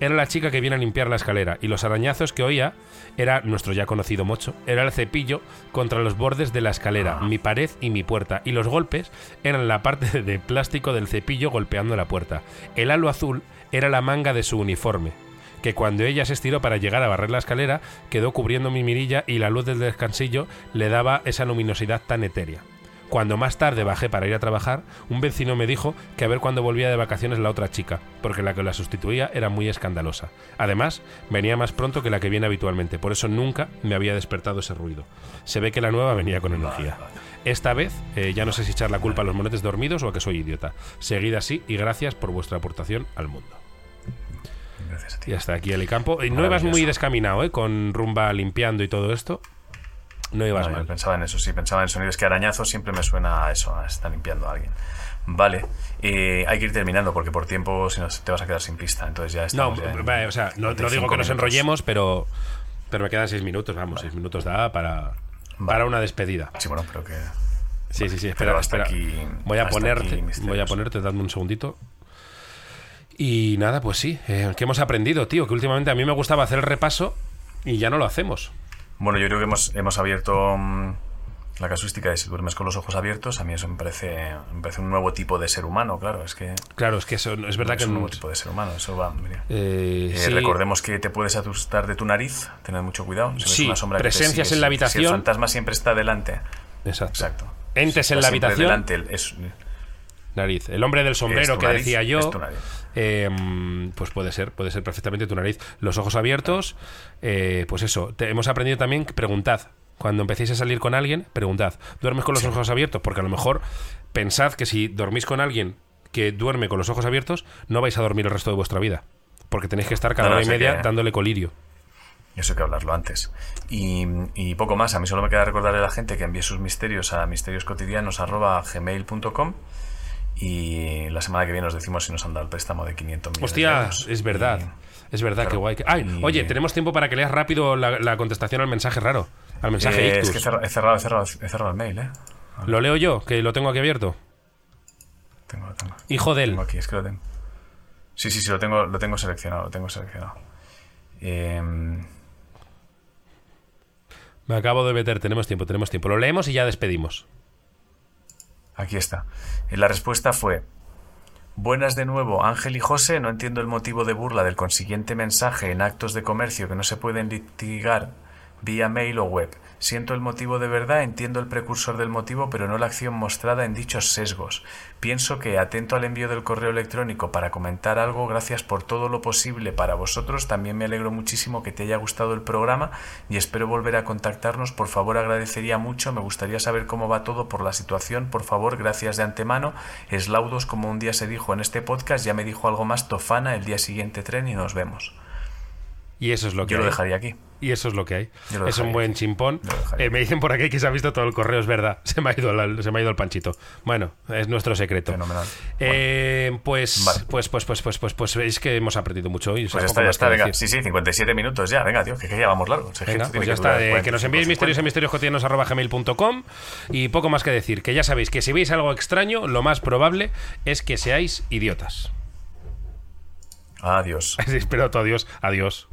Era la chica que viene a limpiar la escalera y los arañazos que oía era nuestro ya conocido mocho, era el cepillo contra los bordes de la escalera, mi pared y mi puerta, y los golpes eran la parte de plástico del cepillo golpeando la puerta. El halo azul era la manga de su uniforme, que cuando ella se estiró para llegar a barrer la escalera, quedó cubriendo mi mirilla y la luz del descansillo le daba esa luminosidad tan etérea. Cuando más tarde bajé para ir a trabajar, un vecino me dijo que a ver cuándo volvía de vacaciones la otra chica, porque la que la sustituía era muy escandalosa. Además, venía más pronto que la que viene habitualmente, por eso nunca me había despertado ese ruido. Se ve que la nueva venía con energía. Esta vez eh, ya no sé si echar la culpa a los monetes dormidos o a que soy idiota. Seguid así y gracias por vuestra aportación al mundo. gracias a ti. Y hasta aquí el campo. No muy descaminado, ¿eh? Con rumba limpiando y todo esto. No ibas No, yo mal. pensaba en eso, sí, pensaba en sonidos que arañazo siempre me suena a eso, a estar limpiando a alguien. Vale, eh, hay que ir terminando porque por tiempo si no te vas a quedar sin pista, entonces ya No, estamos ya en vale, o sea, no, no 45 digo que nos enrollemos, pero, pero me quedan seis minutos, vamos, seis minutos da para, para una despedida. Sí, bueno, pero que... Sí, sí, sí, espera, espera. aquí- voy a ponerte, aquí voy a ponerte, dame un segundito. Y nada, pues sí, eh, ¿qué hemos aprendido, tío? Que últimamente a mí me gustaba hacer el repaso y ya no lo hacemos. Bueno, yo creo que hemos, hemos abierto mm, la casuística de si duermes con los ojos abiertos. A mí eso me parece, me parece un nuevo tipo de ser humano, claro. Es que Claro, es que eso no- es verdad es que un no- nuevo tipo de ser humano. Eso va, mira. eh, Eh, sí, Recordemos que te puedes asustar de tu nariz, tener mucho cuidado. Si ves Sí, una sombra que te presencias sigue, en la si- Si habitación. el fantasma siempre está delante. exacto. Exacto. Entes Si en la habitación. delante, el- es- Nariz. El hombre del sombrero que nariz, decía yo. eh, pues puede ser, puede ser perfectamente tu nariz. Los ojos abiertos, eh, pues eso. Te- hemos aprendido también que preguntad. Cuando empecéis a salir con alguien, preguntad. ¿Duermes con los ojos abiertos? Porque a lo mejor pensad que si dormís con alguien que duerme con los ojos abiertos, no vais a dormir el resto de vuestra vida. Porque tenéis que estar cada No, no, hora y media que- dándole colirio. Eso hay que hablarlo antes. Y, y poco más. A mí solo me queda recordarle a la gente que envíe sus misterios a misterioscotidianos.gmail.com y la semana que viene os decimos si nos han dado el préstamo de 500 millones de Hostia, euros. es verdad. Y- Es verdad, Claro. qué guay. que- Ay, Y- oye, tenemos tiempo para que leas rápido la, la contestación al mensaje raro. Al mensaje Eh, es que he cerrado, he cerrado, he cerrado, el mail, ¿eh? Lo leo yo, que lo tengo aquí abierto. Tengo, lo tengo. Hijo de él. Tengo aquí, es que lo tengo. Sí, sí, sí, lo tengo, lo tengo seleccionado, lo tengo seleccionado. Em, Me acabo de meter, tenemos tiempo, tenemos tiempo. Lo leemos y ya despedimos. Aquí está. Y la respuesta fue: Buenas de nuevo, Ángel y José. No entiendo el motivo de burla del consiguiente mensaje en actos de comercio que no se pueden litigar vía mail o web. Siento el motivo de verdad, entiendo el precursor del motivo, pero no la acción mostrada en dichos sesgos. Pienso que, atento al envío del correo electrónico para comentar algo, gracias por todo lo posible para vosotros. También me alegro muchísimo que te haya gustado el programa y espero volver a contactarnos. Por favor, agradecería mucho. Me gustaría saber cómo va todo por la situación. Por favor, gracias de antemano. Eslaudos, como un día se dijo en este podcast, ya me dijo algo más Tofana el día siguiente tren y nos vemos. Y eso es lo que Yo lo dejaría aquí. Y eso es lo que hay. Lo Es un buen chimpón. Eh, me dicen por aquí que se ha visto todo el correo, es verdad. Se me ha ido, la- se me ha ido el panchito. Bueno, es nuestro secreto. Fenomenal. Eh, pues, Vale. pues, pues, pues, pues, pues, pues, es que hemos aprendido mucho hoy. Pues está, ya está. Venga, decir. sí, sí, 57 minutos ya. Venga, tío, que, que ya vamos largo. O sea, que Venga, pues ya que durar está. eh, que nos 45, enviéis misterios 50. en misterioscotidianos.gmail.com y poco más que decir. Que ya sabéis que si veis algo extraño, lo más probable es que seáis idiotas. Adiós. Espero a tu adiós. Adiós.